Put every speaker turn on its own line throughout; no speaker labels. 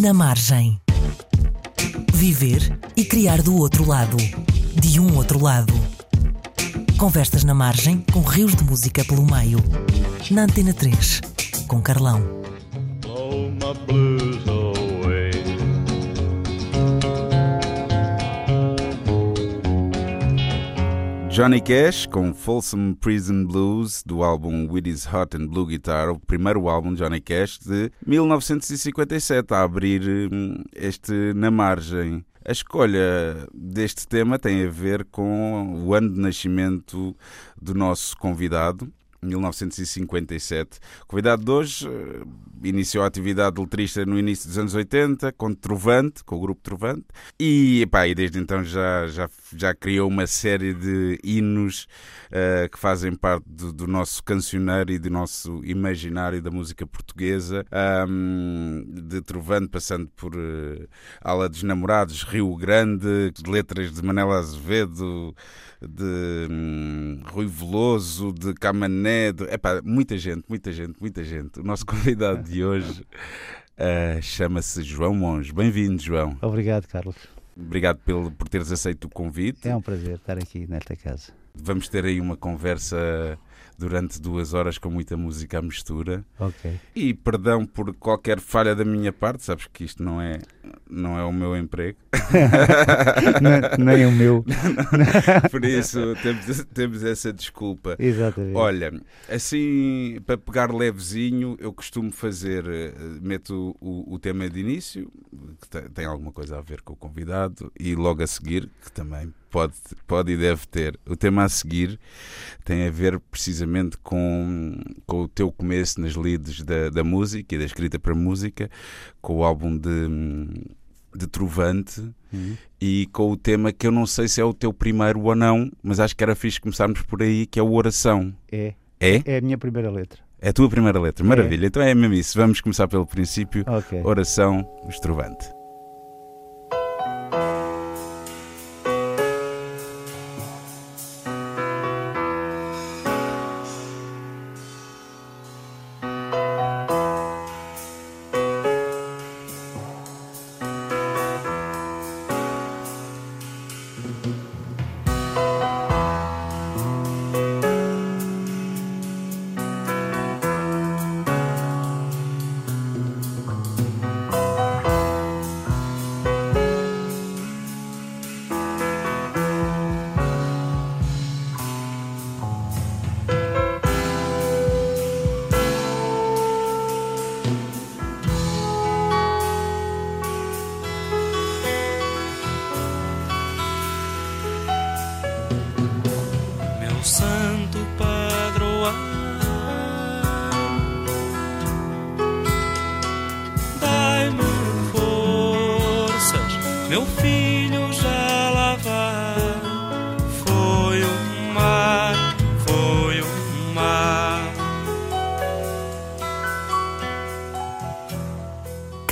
Na margem. Viver e criar do outro lado. De um outro lado. Conversas na margem com rios de música pelo meio. Na Antena 3, com Carlão.
Johnny Cash com Folsom Prison Blues do álbum With His Hot and Blue Guitar, o primeiro álbum de Johnny Cash de 1957, a abrir hum, este Na Margem. A escolha deste tema tem a ver com o ano de nascimento do nosso convidado, 1957. O convidado de hoje eh, iniciou a atividade de letrista no início dos anos 80, com Trovante, com o grupo Trovante, e, epá, e desde então já, já, já criou uma série de hinos eh, que fazem parte do, do nosso cancioneiro e do nosso imaginário da música portuguesa, Ahm, de Trovante, passando por eh, Ala dos Namorados, Rio Grande, letras de Manela Azevedo, de hum, Rui Veloso, de Camané, de, epá, muita gente, muita gente, muita gente. O nosso convidado de hoje eh, chama-se João Monge. Bem-vindo, João.
Obrigado, Carlos.
Obrigado pelo, por teres aceito o convite.
É um prazer estar aqui nesta casa.
Vamos ter aí uma conversa durante duas horas com muita música à mistura.
Ok.
E perdão por qualquer falha da minha parte, sabes que isto não é, não é o meu emprego.
Nem- Nem o meu.
Por isso temos, temos essa desculpa.
Exatamente.
Olha, assim, para pegar levezinho, eu costumo fazer, eh, meto o, o tema de início, que te- tem alguma coisa a ver com o convidado, e logo a seguir, que também pode, pode e deve ter. O tema a seguir tem a ver precisamente com, com o teu começo nas leads da, da música e da escrita para música, com o álbum de, de Trovante
Uhum.
e com o tema que eu não sei se é o teu primeiro ou não, mas acho que era fixe começarmos por aí, que é o Oração.
É.
É?
É a minha primeira letra.
É a tua primeira letra. Maravilha. Então é mesmo isso. Vamos começar pelo princípio.
Ok.
Oração, os Trovante.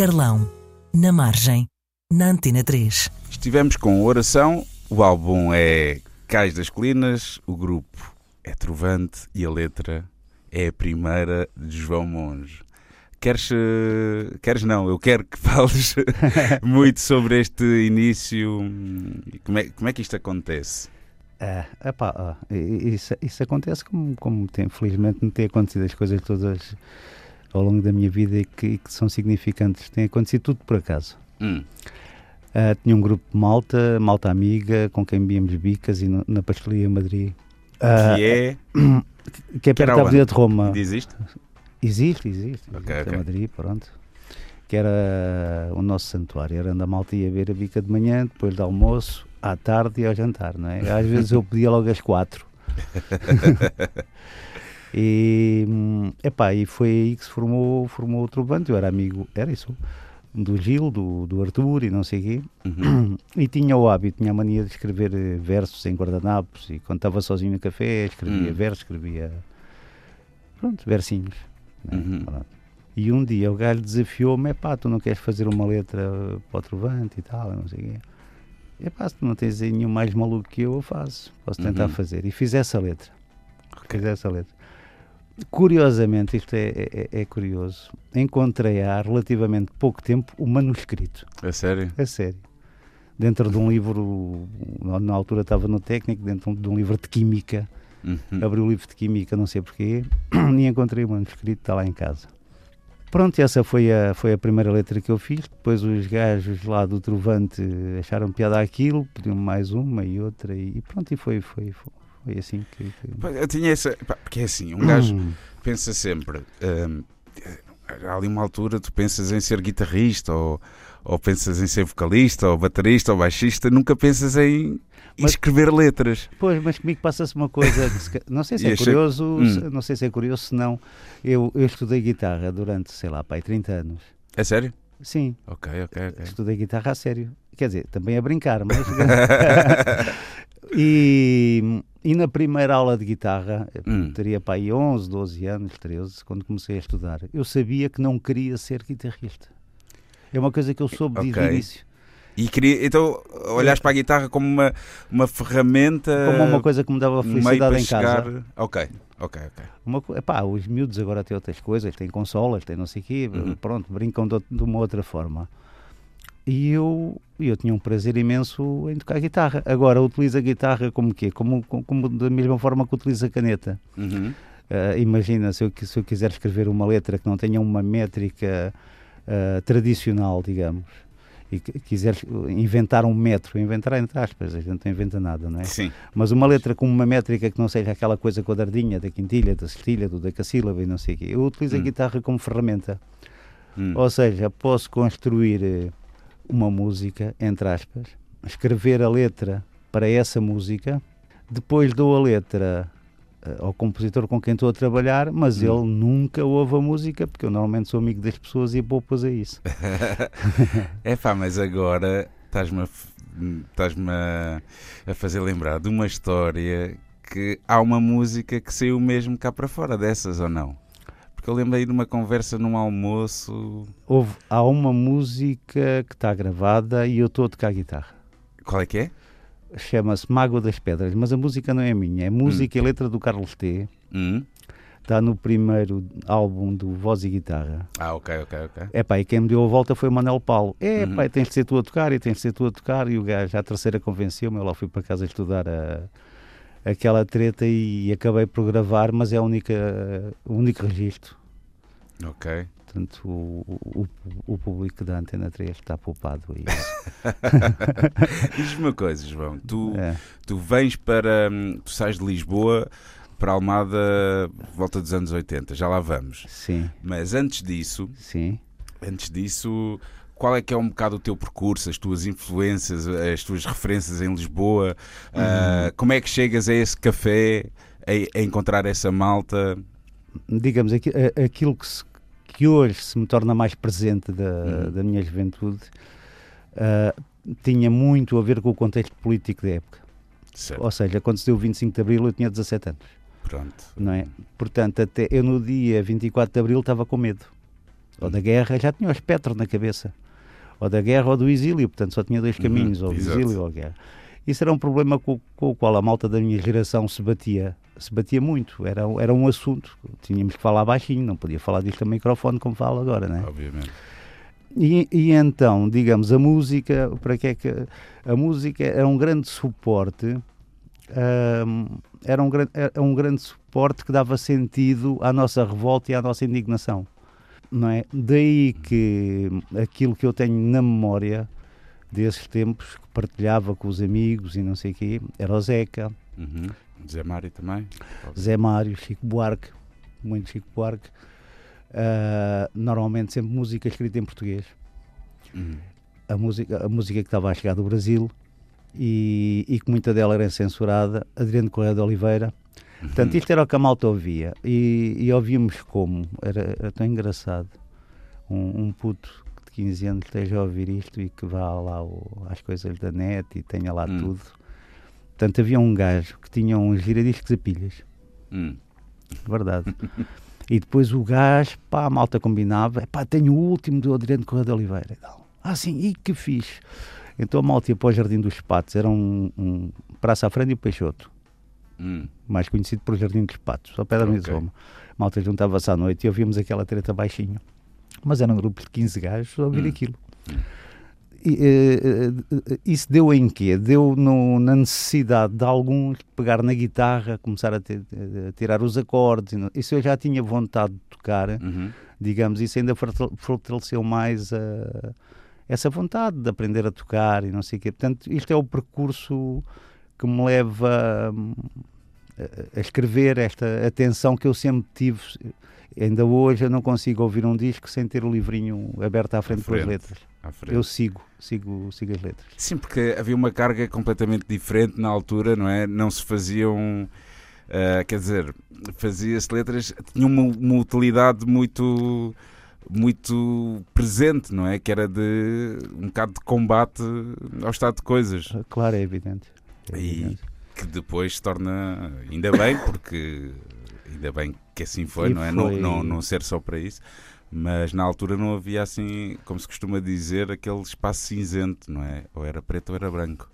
Carlão. Na margem. Na Antena 3.
Estivemos com Oração. O álbum é Cais das Colinas. O grupo é Trovante. E a letra é a primeira de João Monge. Queres, eh, queres não, eu quero que fales muito sobre este início. Como é, como é que isto acontece?
É, epá, ah, isso, isso acontece como, como tem, felizmente não tem acontecido as coisas todas ao longo da minha vida e que, e que são significantes. Tem acontecido tudo por acaso.
Hum,
Ah, tinha um grupo de malta, malta amiga, com quem víamos bicas e no- na pastelaria Madrid. Ah,
que é.
que é perto da? Avenida de Roma.
Isto?
Existe, existe.
Ok,
existe
ok.
a Madrid, pronto. Que era o nosso santuário. Era onde a malta ia ver a bica de manhã, depois do almoço, à tarde e ao jantar, não é? Às vezes eu pedia logo às quatro. e, hum, epá, e foi aí que se formou, formou o Trovante. Eu era amigo, era isso, do Gil, do, do Arthur e não sei o quê.
Uhum.
E tinha o hábito, tinha a mania de escrever eh, versos em guardanapos e quando estava sozinho no café escrevia
Hum.
versos, escrevia pronto, versinhos. né?
Uhum.
Pronto. E um dia o gajo desafiou-me, pá, tu não queres fazer uma letra para o Trovante e tal, não sei o quê. Epá, se tu não tens nenhum mais maluco que eu, eu faço. Posso tentar
Uhum.
fazer. E fiz essa letra. Fiz essa letra. Curiosamente, isto é, é- é curioso, encontrei há relativamente pouco tempo o manuscrito.
A sério?
A sério. Dentro de um livro, na altura estava no técnico, dentro de um livro de química.
Uhum.
Abri o livro de química, não sei porquê, e encontrei o manuscrito, está lá em casa. Pronto, essa foi a, foi a primeira letra que eu fiz. Depois os gajos lá do Trovante acharam piada aquilo, pediram mais uma e outra, e, e pronto, e foi, foi, foi, foi assim que. que-
Eu tinha essa. pá, Porque é assim, um gajo pensa sempre. hum, há ali uma altura tu pensas em ser guitarrista ou, ou pensas em ser vocalista ou baterista ou baixista, nunca pensas em
Mas-
escrever letras.
Pois, mas comigo passa-se uma coisa, se não sei se é curioso,
Hum.
não sei se é curioso, se não, eu, eu estudei guitarra durante, sei lá, pai, 30 anos.
É sério?
Sim,
Ok, ok, ok.
estudei guitarra a sério. Quer dizer, também a brincar, mas. e, e na primeira aula de guitarra,
Hum.
teria para aí 11, 12 anos, 13, quando comecei a estudar, eu sabia que não queria ser guitarrista. É uma coisa que eu soube desde o
Ok.
início.
E queria, então, olhaste para a guitarra como uma, uma ferramenta.
Como uma coisa que me dava felicidade em casa.
chegar. Ok, ok, ok.
Uma, epá, os miúdos agora têm outras coisas, têm consolas, têm não sei o quê,
Uhum.
pronto, brincam de, de uma outra forma. E eu, eu tinha um prazer imenso em tocar guitarra. Agora, utilizo a guitarra como quê? Como, como, como da mesma forma que utilizo a caneta.
Uhum.
Ah, imagina, se eu, se eu quiser escrever uma letra que não tenha uma métrica ah, tradicional, digamos, e quiser inventar um metro, inventar entre aspas, a gente não inventa nada, não é?
Sim.
Mas uma letra com uma métrica que não seja aquela coisa quadradinha, da quintilha, da cestilha, do decassílaba e não sei o quê. Eu utilizo a
Hum.
guitarra como ferramenta.
Hum.
Ou seja, posso construir eh, uma música, entre aspas, escrever a letra para essa música, depois dou a letra eh, ao compositor com quem estou a trabalhar, mas
Hum.
ele nunca ouve a música, porque eu normalmente sou amigo das pessoas e poupas a isso.
É pá, mas agora estás-me a, estás-me a, a fazer lembrar de uma história que há uma música que saiu mesmo cá para fora dessas ou não? Porque eu lembrei de uma conversa num almoço.
Houve, há uma música que está gravada e eu estou a tocar guitarra.
Qual é que é?
chama-se Mágoa das Pedras, mas a música não é minha, é música e letra do Carlos T.
Hum?
Está no primeiro álbum do Voz e Guitarra.
Ah, ok, ok, ok.
É pá, e quem me deu a volta foi o Manel Paulo. É
Uhum.
pá, tens de ser tu a tocar e tens de ser tu a tocar. E o gajo, à terceira, convenceu-me. Eu lá fui para casa estudar a, aquela treta e acabei por gravar, mas é a única, o único registro.
Ok.
Portanto, o, o, o público da Antena 3 está poupado a isso.
Diz-me uma coisa, João. Tu,
É.
tu vens para. hum, Tu sais de Lisboa para Almada volta dos anos 80, já lá vamos.
Sim,
Mas antes disso,
sim.
antes disso, qual é que é um bocado o teu percurso, as tuas influências, as tuas referências em Lisboa? Ah, como é que chegas a esse café, a, a encontrar essa malta?
digamos, aquilo que, se- que hoje se me torna mais presente da,
Uhum.
da minha juventude ah, tinha muito a ver com o contexto político da época.
Certo,
Ou seja, quando se deu o 25 de Abril eu tinha 17 anos,
pronto.
não é? Portanto, até eu no dia 24 de Abril estava com medo. Ou da guerra, já tinha o espectro na cabeça. Ou da guerra ou do exílio, portanto só tinha dois
Uhum,
caminhos, ou o
exato.
exílio ou a guerra. Isso era um problema com, com o qual a malta da minha geração se batia, se batia muito. Era, era um assunto. Tínhamos que falar baixinho, não podia falar disto ao microfone como fala agora, não é?
Obviamente.
E, e então, digamos, a música, para que é que a música era um grande suporte, ahm, era um, era um grande suporte que dava sentido à nossa revolta e à nossa indignação, não é? Daí que aquilo que eu tenho na memória desses tempos que partilhava com os amigos e não sei o quê, era o Zeca,
Uhum. Zé Mário também?
Zé Mário, Chico Buarque, muito Chico Buarque, ah, normalmente sempre música escrita em português.
Uhum.
a música, a música que estava a chegar do Brasil e, e que muita dela era censurada, Adriano Correia de Oliveira. Portanto, isto era o que a malta ouvia. E, e ouvíamos como? Era, era tão engraçado. Um, um puto de 15 anos esteja a ouvir isto e que vá lá o- às coisas da net e tenha lá
Hum.
tudo. Portanto, havia um gajo que tinha uns giradiscos a pilhas.
Hum.
Verdade. e depois o gajo, pá, a malta combinava, pá, tenho o último do Adriano Correia de Oliveira. e tal. Ah, sim, e que fixe. Então a malta ia para o Jardim dos Patos, era um, um Praça à Frente e o Peixoto,
Hum.
mais conhecido por Jardim dos Patos, ao pé da
Ok.
Misoma. malta juntava-se à noite e ouvíamos aquela treta baixinho. Mas era um grupo de 15 gajos a ouvir
Hum.
aquilo. E, eh, eh, isso deu em quê? Deu no- na necessidade de alguns pegar na guitarra, começar a, ter- a tirar os acordes. e Isso eu já tinha vontade de tocar,
Uhum.
digamos, isso ainda fortal- fortaleceu mais a- essa vontade de aprender a tocar e não sei o quê. Portanto, isto é o percurso que me leva hum, a, a escrever esta atenção que eu sempre tive. Ainda hoje eu não consigo ouvir um disco sem ter o livrinho aberto à frente, pelas
frente.
letras.
À frente.
Eu sigo, sigo, sigo as letras.
Sim, porque havia uma carga completamente diferente na altura, não é? Não se faziam. ah, quer dizer, fazia-se letras, tinham uma, uma utilidade muito muito presente, não é? Que era de um bocado de combate ao estado de coisas.
Claro, é evidente. É
E-. Que depois se torna, ainda bem, porque ainda bem que assim foi,
E
não é? Não,
foi-
não, não ser só para isso. Mas na altura não havia assim, como se costuma dizer, aquele espaço cinzento, não é? Ou era preto ou era branco.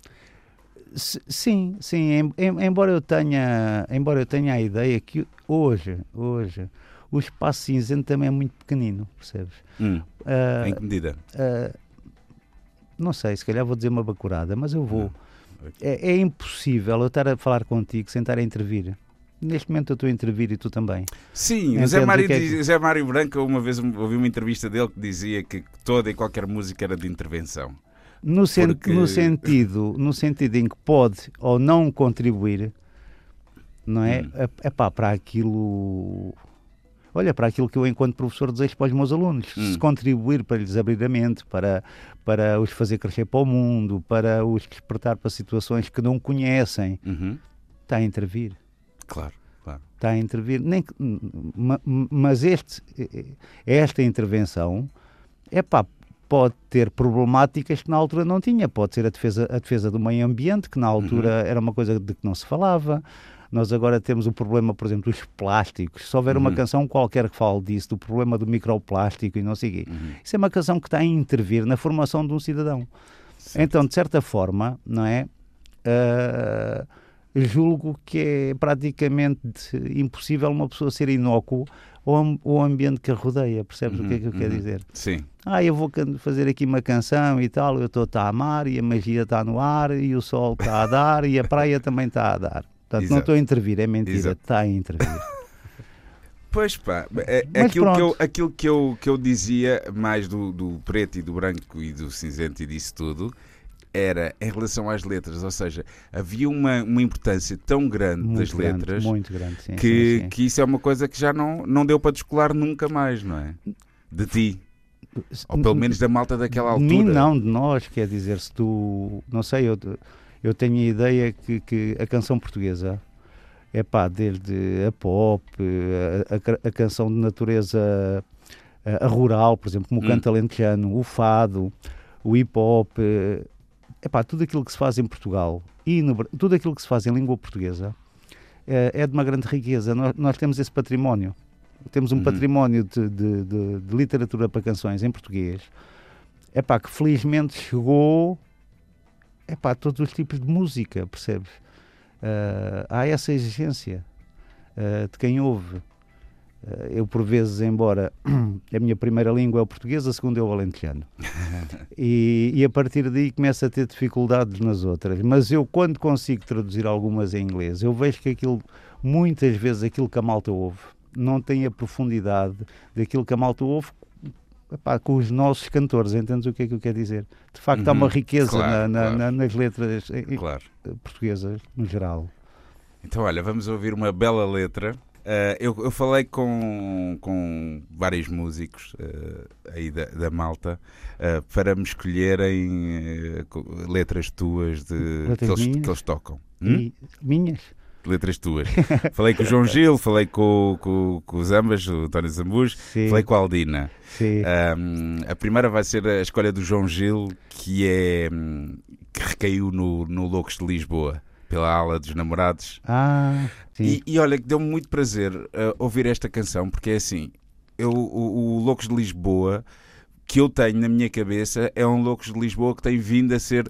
Sim, sim, em- em- embora eu tenha, embora eu tenha a ideia que hoje, hoje, o espaço cinzento também é muito pequenino, percebes?
Hum,
Ah,
em que medida?
ah, não sei, se calhar vou dizer uma bacurada, mas eu vou. É, é impossível eu estar a falar contigo sem estar a intervir. Neste momento eu estou a intervir e tu também.
Sim, o
Entendes
Zé Mário,
é
Zé Mário Branco, uma vez ouvi uma entrevista dele que dizia que toda e qualquer música era de intervenção.
No, sen-
Porque-
no sentido, no sentido em que pode ou não contribuir, não é?
Hum.
É, pá, para aquilo. Olha, para aquilo que eu, enquanto professor, desejo para os meus alunos.
Hum.
Se contribuir para lhes abrir a mente, para, para os fazer crescer para o mundo, para os despertar para situações que não conhecem,
Uhum,
está a intervir.
Claro, claro.
está a intervir, nem mas este, esta intervenção é pá, pode ter problemáticas que na altura não tinha. Pode ser a defesa, a defesa do meio ambiente, que na altura era uma coisa de que não se falava. Nós agora temos o problema, por exemplo, dos plásticos. Se houver uma
Uhum.
canção qualquer que fale disso, do problema do microplástico e não sei o quê,
Uhum.
isso é uma canção que está a intervir na formação de um cidadão.
Certo.
Então, de certa forma, não é? Ah, julgo que é praticamente impossível uma pessoa ser inócuo ao, am- ao ambiente que a rodeia. Percebes o que é que eu
Uhum,
quero
uhum.
dizer?
Sim,
Ah, eu vou fazer aqui uma canção e tal, eu estou a amar e a magia está no ar e o sol está a dar e a praia também está a dar. Portanto, não
Exato.
estou a intervir, é mentira,
Exato.
está a intervir.
Pois pá, é,
Mas
aquilo, que eu, aquilo que, eu, que eu dizia mais do, do preto e do branco e do cinzento e disso tudo era em relação às letras, ou seja, havia uma, uma importância tão grande
Muito
das
grande,
letras
muito grande, sim,
que,
sim, sim.
que isso é uma coisa que já não, não deu para descolar nunca mais, não é? De ti, ou pelo menos da malta daquela
De
altura.
mim não, de nós, quer dizer, se tu, não sei, eu, eu tenho a ideia que, que a canção portuguesa é pá, desde a pop, a, a a canção de natureza a, rural, por exemplo, como o
Hum.
canto alentejano, o fado, o hip hop, é pá, tudo aquilo que se faz em Portugal e no tudo aquilo que se faz em língua portuguesa é, é de uma grande riqueza. Nós, nós temos esse património. Temos um
Uhum.
património de, de- de- de literatura para canções em português é pá, que felizmente chegou é pá, a todos os tipos de música, percebes? Ah, há essa exigência ah, de quem ouve. Ah, eu, por vezes, embora a minha primeira língua é o português, a segunda é o alentejano. e, e a partir daí começo a ter dificuldades nas outras. Mas eu, quando consigo traduzir algumas em inglês, eu vejo que aquilo, muitas vezes, aquilo que a malta ouve, não tem a profundidade daquilo que a malta ouve epá, com os nossos cantores, entendes o que é que eu quero dizer? De facto, há
Uhum,
uma riqueza
claro,
na-
claro.
na- nas letras eh,
Claro.
eh, portuguesas, no geral.
Então, olha, vamos ouvir uma bela letra. Ah, eu, eu falei com, com vários músicos ah, aí da, da Malta ah, para me escolherem co- letras tuas de,
Letras
que, eles, que eles tocam. Hum?
E minhas?
Letras tuas. falei com o João Gil, falei com, com, com os ambas, o António Zambujo,
Sim,
falei com a Aldina. Ahm, a primeira vai ser a escolha do João Gil, que é que recaiu no, no Loucos de Lisboa, pela ala dos namorados.
Ah.
E, e olha, que deu-me muito prazer uh, ouvir esta canção, porque é assim, eu, o, o Loucos de Lisboa que eu tenho na minha cabeça é um Loucos de Lisboa que tem vindo a ser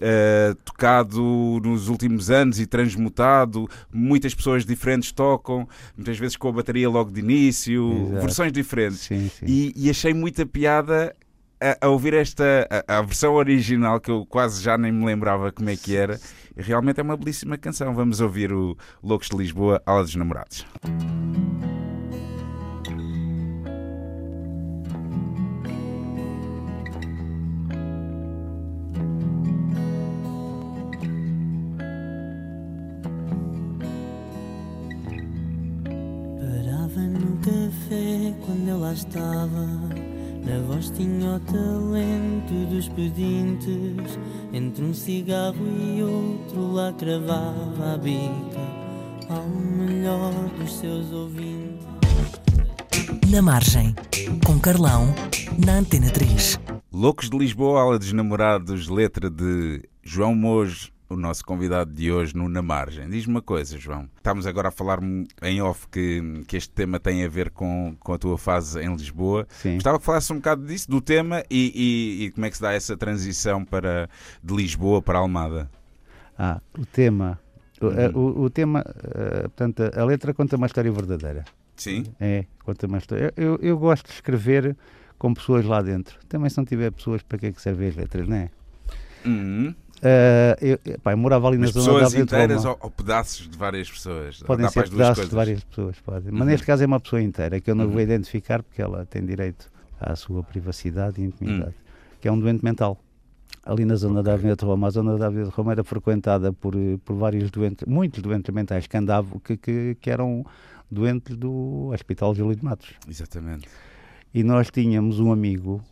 eh, tocado nos últimos anos e transmutado. Muitas pessoas diferentes tocam, muitas vezes com a bateria logo de início,
Exato.
versões diferentes.
Sim, sim.
E, e achei muita piada a, a ouvir esta a, a versão original que eu quase já nem me lembrava como é que era. Realmente é uma belíssima canção. Vamos ouvir o Loucos de Lisboa, Ala dos Namorados.
Parava no café quando eu lá estava. Na voz tinha o talento dos pedintes. Entre um cigarro e outro lá cravava a bica ao melhor dos seus ouvintes.
Na margem, com Carlão, na Antena 3.
Loucos de Lisboa, Ala dos Namorados, letra de João Mojo, o nosso convidado de hoje no Na Margem. Diz-me uma coisa, João. Estamos agora a falar em off que, que este tema tem a ver com, com a tua fase em Lisboa.
Sim.
Gostava que falasse um bocado disso, do tema e, e- e como é que se dá essa transição para, de Lisboa para Almada.
Ah, o tema. O,
Uhum.
eh, o- o tema, eh, portanto, a letra conta uma história verdadeira.
Sim?
É, conta uma história. Eu, eu gosto de escrever com pessoas lá dentro. Também se não tiver pessoas, para que é que servem as letras, não é?
Uhum.
Eh, eu, pá, eu morava ali na zona da
pessoas
de
inteiras ou, ou pedaços de várias pessoas?
Podem ser
as
pedaços de várias pessoas, podem. Mas
Uhum.
neste caso é uma pessoa inteira, que eu não
Uhum.
vou identificar porque ela tem direito à sua privacidade e intimidade,
Hum.
que é um doente mental. Ali na zona da Avenida de Roma, a zona da Avenida de Roma era frequentada por, eh, por vários doentes, muitos doentes mentais que andavam, que, que, que eram doentes do Hospital Júlio de Matos.
Exatamente.
E nós tínhamos um amigo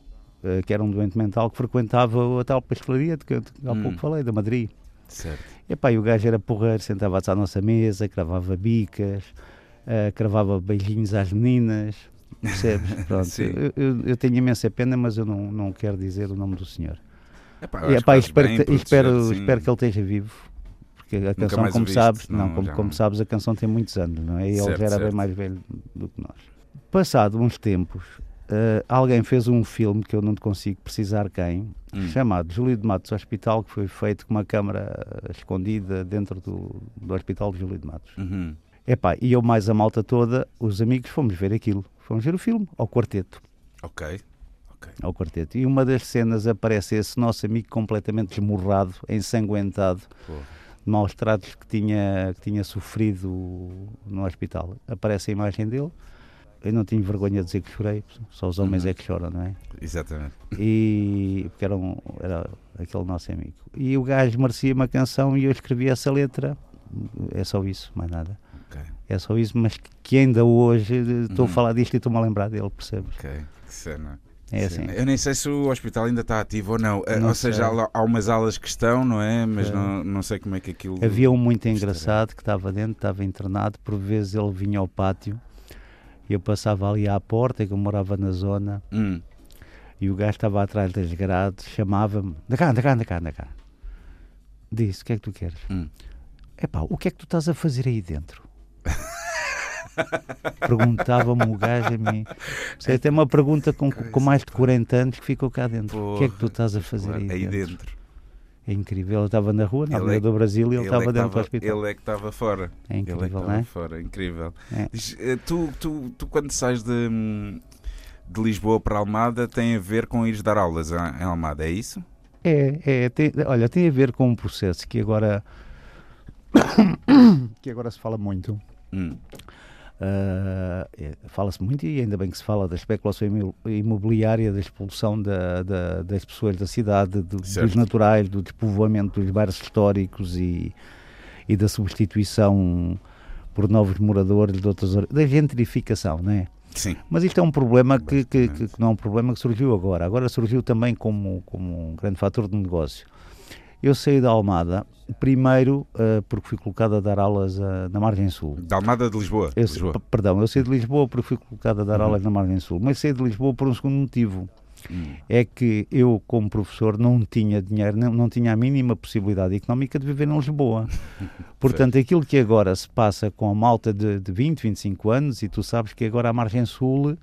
eh, que era um doente mental que frequentava a tal pastelaria de que eu há
Hum.
pouco falei, da Madrid.
Certo.
Epá, e o gajo era porreiro, sentava-se à nossa mesa, cravava bicas, eh, cravava beijinhos às meninas, percebes? Pronto, eu, eu- eu tenho imensa pena, mas eu não, não quero dizer o nome do senhor.
Epá,
E, epá, espero, que,
bem,
espero,
proteger, sim.
espero que ele esteja vivo. Porque a canção, como
viste,
sabes,
não,
não, como, como
não.
sabes, a canção tem muitos anos, não é? E ele
Certo,
já era bem
certo.
mais velho do que nós. Passado uns tempos, eh, alguém fez um filme que eu não consigo precisar quem,
Hum.
chamado Júlio de Matos Hospital, que foi feito com uma câmara escondida dentro do, do Hospital de Júlio de Matos.
Uhum.
Epá, e eu mais a malta toda, os amigos, fomos ver aquilo. Fomos ver o filme, ao quarteto.
Ok.
Ao quarteto. E uma das cenas aparece esse nosso amigo completamente esmurrado, ensanguentado, de maus tratos que tinha, que tinha sofrido no hospital. Aparece a imagem dele. Eu não tinha vergonha de dizer que chorei, só os homens
Uhum.
é que choram, não é?
Exatamente.
e porque era, um, era aquele nosso amigo. E o gajo merecia uma canção e eu escrevi essa letra. É só isso, mais nada.
Ok.
É só isso, mas que ainda hoje estou
Uhum.
a falar disto e estou-me a lembrar dele, percebes?
Ok. Que cena.
É
Sim.
assim.
Eu nem sei se o hospital ainda está ativo ou não.
Não
ou seja,
sei.
há, há umas alas que estão, não é? Mas
É.
não, não sei como é que aquilo.
Havia um muito engraçado que estava dentro, estava internado, por vezes ele vinha ao pátio eu passava ali à porta, que eu morava na zona,
Hum.
e o gajo estava atrás das grades, chamava-me, da cá, da cá, da cá, da cá. Disse, o que é que tu queres?
Hum.
Epá, o que é que tu estás a fazer aí dentro? Perguntava-me o gajo a mim. Isso é até uma pergunta com, com mais de 40 anos que ficou cá dentro. o que é que tu
Porra,
estás a fazer
Claro,
aí, dentro?
dentro.
É incrível. Ele estava na rua, na Avenida
é-
do Brasil, e ele,
Ele
estava
é
dentro do hospital.
Ele é que estava fora.
É
Ele é que
incrível, não
estava
é?
fora. Incrível.
É.
Diz, eh, tu, tu, tu, quando sais de, de Lisboa para Almada, tem a ver com ires dar aulas em Almada, é isso?
É, é tem- olha, tem a ver com um processo que agora que agora se fala muito.
Hum.
É, Fala-se muito e ainda bem que se fala da especulação imo- imobiliária, da expulsão da- da- das pessoas da cidade, do- dos naturais, do despovoamento dos bairros históricos e, e da substituição por novos moradores de outras da gentrificação, não é?
Sim.
Mas isto é um problema que, que- que não é um problema que surgiu agora. Agora surgiu também como, como um grande fator de negócio. Eu saí da Almada, primeiro ah, porque fui colocado a dar aulas ah, na Margem Sul.
Da Almada de Lisboa.
Eu,
Lisboa.
perdão, eu saí de Lisboa porque fui colocado a dar
Uhum.
aulas na Margem Sul, mas saí de Lisboa por um segundo motivo.
Hum.
É que eu, como professor, não tinha dinheiro, não, não tinha a mínima possibilidade económica de viver em Lisboa. Portanto, aquilo que agora se passa com a malta de, de 20, 25 anos, e tu sabes que agora a Margem Sul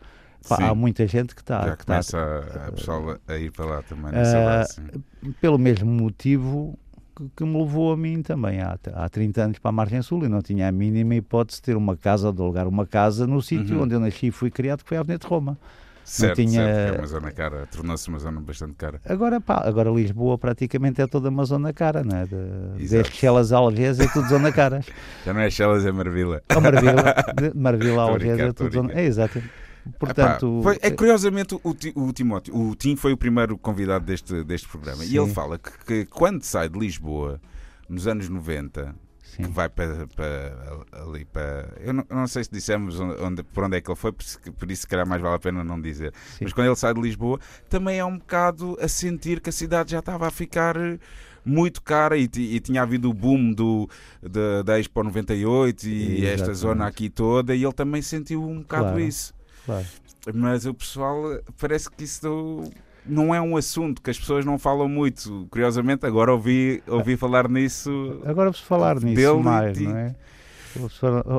Pá, há muita gente que está.
Já
que tá-
começa a, a pessoa a ir para lá também nessa base. sim.
pelo mesmo motivo que, que me levou a mim também há, há 30 anos para a Margem Sul e não tinha a mínima hipótese de ter uma casa de alugar uma casa no sítio
Uhum.
onde eu nasci e fui criado, que foi a Avenida de Roma.
Certo,
tinha-
certo, é uma zona cara, tornou-se uma zona bastante cara.
Agora, pá, agora Lisboa praticamente é toda uma zona cara, não é? De, desde Chelas a Algés é tudo zona caras.
Já não é Chelas, é Marvila.
A Marvila, de Marvila a Algés é tudo zona. É, exato. Portanto,
Epá, foi- é curiosamente o, o Timóteo, o Tim foi o primeiro convidado deste, deste programa e
Sim.
ele fala que, que quando sai de Lisboa, nos anos 90,
sim.
que vai para, para ali para. Eu não, eu não sei se dissemos onde, por onde é que ele foi, por isso, por isso se calhar mais vale a pena não dizer.
Sim.
Mas quando ele sai de Lisboa, também é um bocado a sentir que a cidade já estava a ficar eh, muito cara e, e tinha havido o boom do, da, da Expo 98 e esta
Exatamente.
zona aqui toda, e ele também sentiu um bocado
Claro.
isso.
Claro.
Mas o pessoal parece que isso não é um assunto que as pessoas não falam muito. Curiosamente, agora ouvi, ouvi falar nisso.
Agora ouve-se falar nisso
e
mais, não é?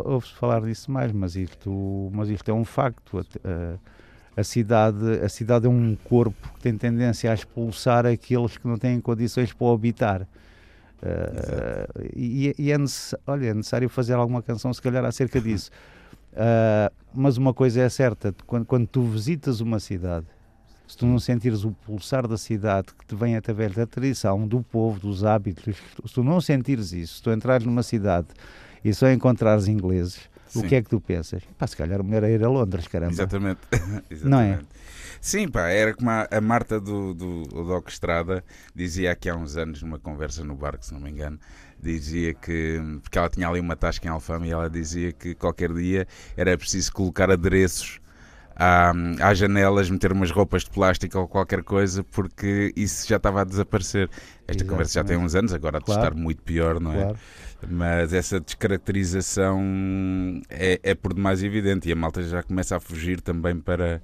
Ouve-se falar, nisso mais, mas isto, mas isto é um facto. A, a- cidade, a cidade é um corpo que tem tendência a expulsar aqueles que não têm condições para o habitar. Uh, e, e é, olha, é necessário fazer alguma canção, se calhar, acerca disso. Uh, mas uma coisa é certa: quando, quando tu visitas uma cidade, se tu não sentires o pulsar da cidade que te vem através da tradição, do povo, dos hábitos, se tu não sentires isso, se tu entrares numa cidade e só encontrares ingleses,
Sim.
o que é que tu pensas? Pá, se calhar melhor é ir a Londres, caramba.
Exatamente.
Não é?
Exatamente. Sim, pá, era como a, a Marta do, do, do Doc Estrada dizia aqui há uns anos, numa conversa no bar, que se não me engano, dizia que, porque ela tinha ali uma tasca em Alfama e ela dizia que qualquer dia era preciso colocar adereços à, às janelas, meter umas roupas de plástico ou qualquer coisa, porque isso já estava a desaparecer. Esta conversa já tem
Exatamente.
uns anos, agora há de
Claro.
estar muito pior, não é?
Claro.
Mas essa descaracterização é, é por demais evidente e a malta já começa a fugir também para,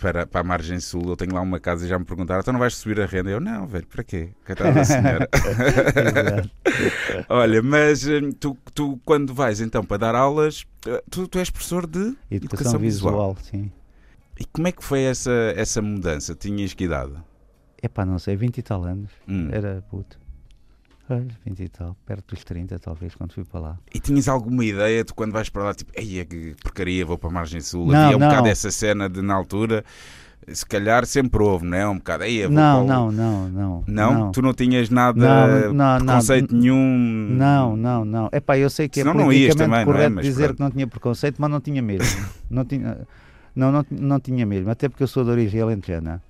para, para a margem sul. Eu tenho lá uma casa e já me perguntaram: então não vais subir a renda? Eu, não, velho, para quê? Coitada da senhora. Olha, mas hum, tu, tu quando vais então para dar aulas, eh, tu, tu és professor de
Educação, visual, sim.
E como é que foi essa, essa mudança? Tinhas que idade?
Epá, não sei, 20 e tal anos.
Hum.
Era puto. Pois, 20 e tal, perto dos 30 talvez, quando fui para lá.
E tinhas alguma ideia de quando vais para lá, tipo, ei, que porcaria, vou para a margem sul?
Não,
Havia um
não.
bocado essa cena de na altura, se calhar sempre houve, não é? Um bocado, ei, vou
Não,
para o-
não, não, não.
Não? Tu não tinhas nada,
Não, não, não.
preconceito nenhum?
Não, não, não. Epá, eu sei que
Senão
é
não ias
politicamente
também, não é?
correto
Mas
dizer
pronto.
que não tinha preconceito, mas não tinha mesmo. não, tinha, não, não, não tinha mesmo. Até porque eu sou de origem alentejana.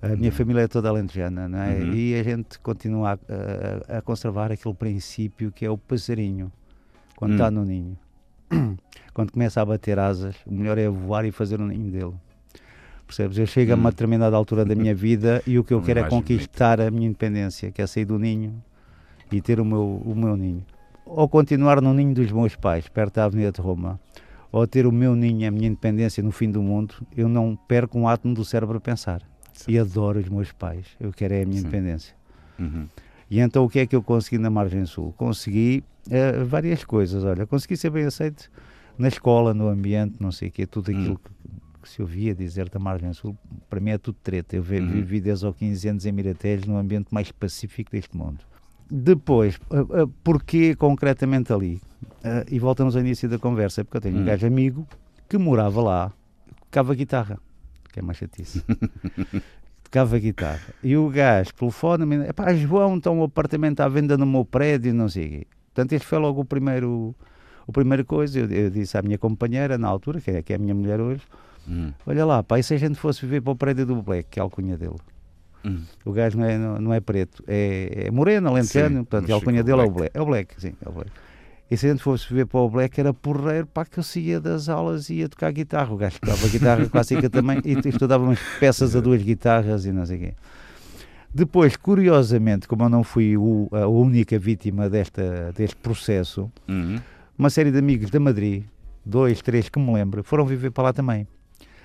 A minha
Uhum.
família é toda alentejana, não é?
Uhum.
E a gente continua a, a- a conservar aquele princípio que é o passarinho, quando
Hum.
está no ninho. Quando começa a bater asas, o melhor é voar e fazer o ninho dele. Percebes? Eu chego a uma
Hum.
determinada altura da minha vida e o que eu
Uma
quero é conquistar a minha independência, que é sair do ninho e ter o meu, o meu ninho. Ou continuar no ninho dos meus pais, perto da Avenida de Roma, ou ter o meu ninho, a minha independência no fim do mundo, eu não perco um átomo do cérebro a pensar. E adoro os meus pais. Eu quero é a minha
Sim.
independência.
Uhum.
E então o que é que eu consegui na Margem Sul? Consegui eh, várias coisas. Olha, consegui ser bem aceito na escola, no ambiente, não sei o quê, tudo aquilo
Hum.
que, que se ouvia dizer da Margem Sul, para mim é tudo treta. Eu
Uhum.
vivi 10 ou 15 anos em Miratejo, no ambiente mais pacífico deste mundo. Depois, eh, eh, porquê concretamente ali? E voltamos ao início da conversa, porque eu tenho um
Hum.
gajo amigo que morava lá, tocava guitarra, que é mais chatice. tocava guitarra. E o gajo telefona-me, pá, João, então o apartamento à venda no meu prédio, não sei. Portanto, este foi logo o primeiro, o primeiro coisa. Eu, eu disse à minha companheira, na altura, que é, que é a minha mulher hoje,
Uhum.
olha lá, pá, e se a gente fosse viver para o prédio do Black, que é a alcunha dele?
Uhum.
O gajo não é, não, não é preto, é, é moreno, alentejano,
Sim,
portanto, a alcunha dele é o.
Black.
É o Black, sim, é o Black. E se a gente fosse viver para o Black, era porreiro, pá, que eu saía das aulas e ia tocar guitarra. O gajo tocava guitarra clássica também e estudava umas peças a duas guitarras e não sei o quê. Depois, curiosamente, como eu não fui o- a única vítima desta, deste processo,
Uhum.
uma série de amigos da Madrid, dois, três que me lembro, foram viver para lá também.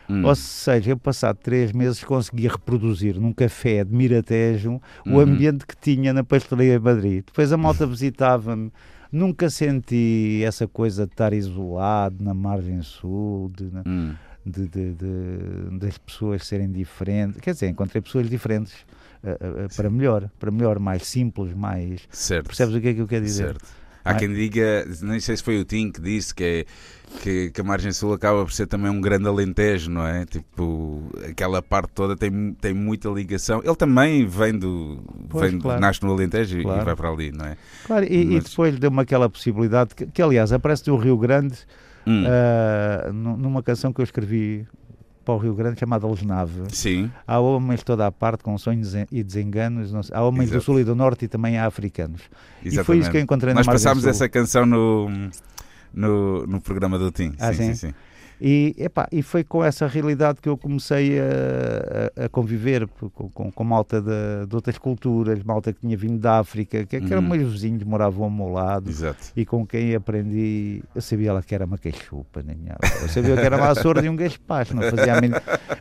Uhum.
Ou seja, eu passado três meses consegui reproduzir num café de Miratejo o
Uhum.
ambiente que tinha na pastelaria de Madrid. Depois a malta visitava-me, nunca senti essa coisa de estar isolado na margem sul, de,
Uhum.
de, de- de- das pessoas serem diferentes. Quer dizer, encontrei pessoas diferentes eh, eh, para melhor, para melhor, mais simples, mais.
Certo.
Percebes o que é que eu quero dizer?
Certo. Há quem diga, nem sei se foi o Tim que disse que, é, que, que a Margem Sul acaba por ser também um grande alentejo, não é? Tipo, aquela parte toda tem, tem muita ligação. Ele também vem do.
Pois,
vem
claro.
nasce no Alentejo e-
Claro.
e vai para ali, não é?
Claro, e, e
Mas-
depois deu-me aquela possibilidade, que, que, aliás aparece do Rio Grande,
Hum,
nu- numa canção que eu escrevi para o Rio Grande chamada Lesnave.
Sim,
Há homens de toda a parte com sonhos e desenganos, sei- há homens do
Exato.
Sul e do Norte e também há africanos.
exatamente.
E foi isso que eu encontrei
Nós
na Margem
passámos essa canção no, no, no programa do Tim.
Ah,
sim,
sim?
sim, sim.
E, epá, e foi com essa realidade que eu comecei a, a- a conviver com, com, com malta de, de outras culturas, malta que tinha vindo da África, que, que eram
Uhum.
meus vizinhos, moravam ao meu lado.
Exato.
e com quem aprendi, eu sabia lá que era uma cachupa, nem minha eu sabia que era uma açorda e um gaspacho, não fazia a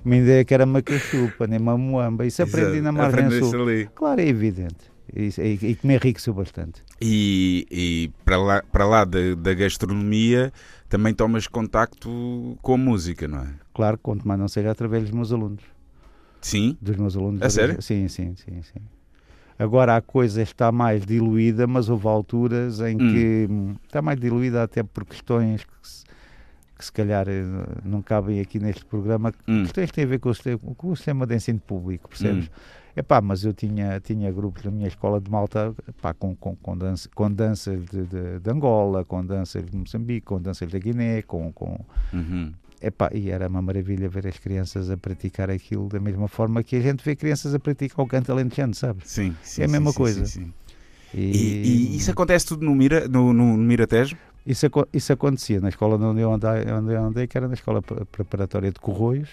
minha ideia que era uma cachupa, nem uma moamba, isso aprendi
Exato.
na margem sul.
ali.
Claro, é evidente, e, e que me enriqueceu bastante.
E, e para lá, para lá da, da gastronomia também tomas contacto com a música, não é?
Claro, quanto mais não seja através dos meus alunos,
Sim,
dos meus alunos.
A sério?
Sim, sim, sim, sim. Agora a coisa está mais diluída, mas houve alturas em
Hum.
que hum, está mais diluída até por questões que se, que se calhar eh, não cabem aqui neste programa,
Hum.
questões que têm a ver com o, com o sistema de ensino público, percebes? Epá, mas eu tinha, tinha grupos na minha escola de malta epá, com, com, com, dança, com danças de, de, de Angola, com danças de Moçambique, com danças da Guiné, com, com,
Uhum.
Epá, e era uma maravilha ver as crianças a praticar aquilo da mesma forma que a gente vê crianças a praticar o canto alentejano, sabes?
Sim, sim,
É a mesma
sim,
coisa.
sim, sim.
E,
E, e isso acontece tudo no, Mira, no, no, no Miratejo?
isso, isso acontecia na escola onde eu andei, onde eu andei, que era na escola pre- preparatória de Corroios.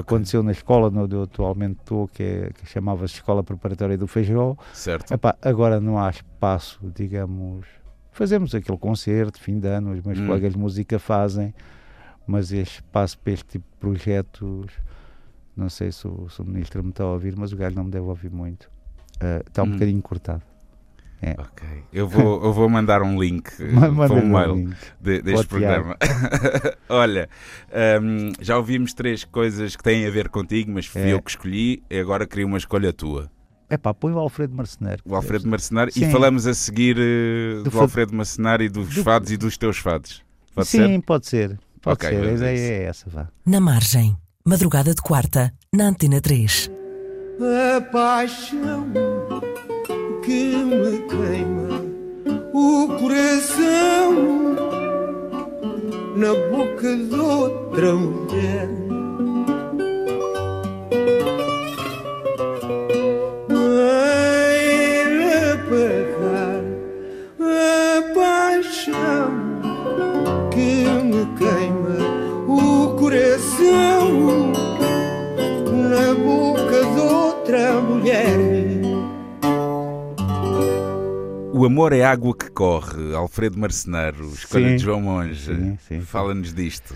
Aconteceu na escola onde eu atualmente estou, que, é, que chamava-se Escola Preparatória do Feijó.
Certo.
Epá, agora não há espaço, digamos. Fazemos aquele concerto, fim de ano, os meus
Hum.
colegas de música fazem, mas este espaço para este tipo de projetos, não sei se o, se o ministro me está a ouvir, mas o gajo não me deve ouvir muito. Ah, está um
Hum.
bocadinho cortado.
Ok. Eu vou, eu vou mandar um link eh, para um
um
mail
link.
de- deste
Tiago.
programa. Olha, hum, já ouvimos três coisas que têm a ver contigo, mas fui
É.
eu que escolhi e agora queria uma escolha tua.
Epá, põe o Alfredo Marceneiro.
O Alfredo Marcenário. E falamos a seguir eh, do,
Do
Alfredo Marcenário e dos
Do-
fados e dos teus fados. Pode
Sim,
ser?
pode ser. Pode
Ok,
ser. A ideia é essa, vá.
Na margem, madrugada de quarta, na Antena 3.
a paixão que me queima o coração na boca de outra mulher. O
amor é água que corre. Alfredo Marcenário, escolha
Sim.
de João Monge. Fala-nos disto.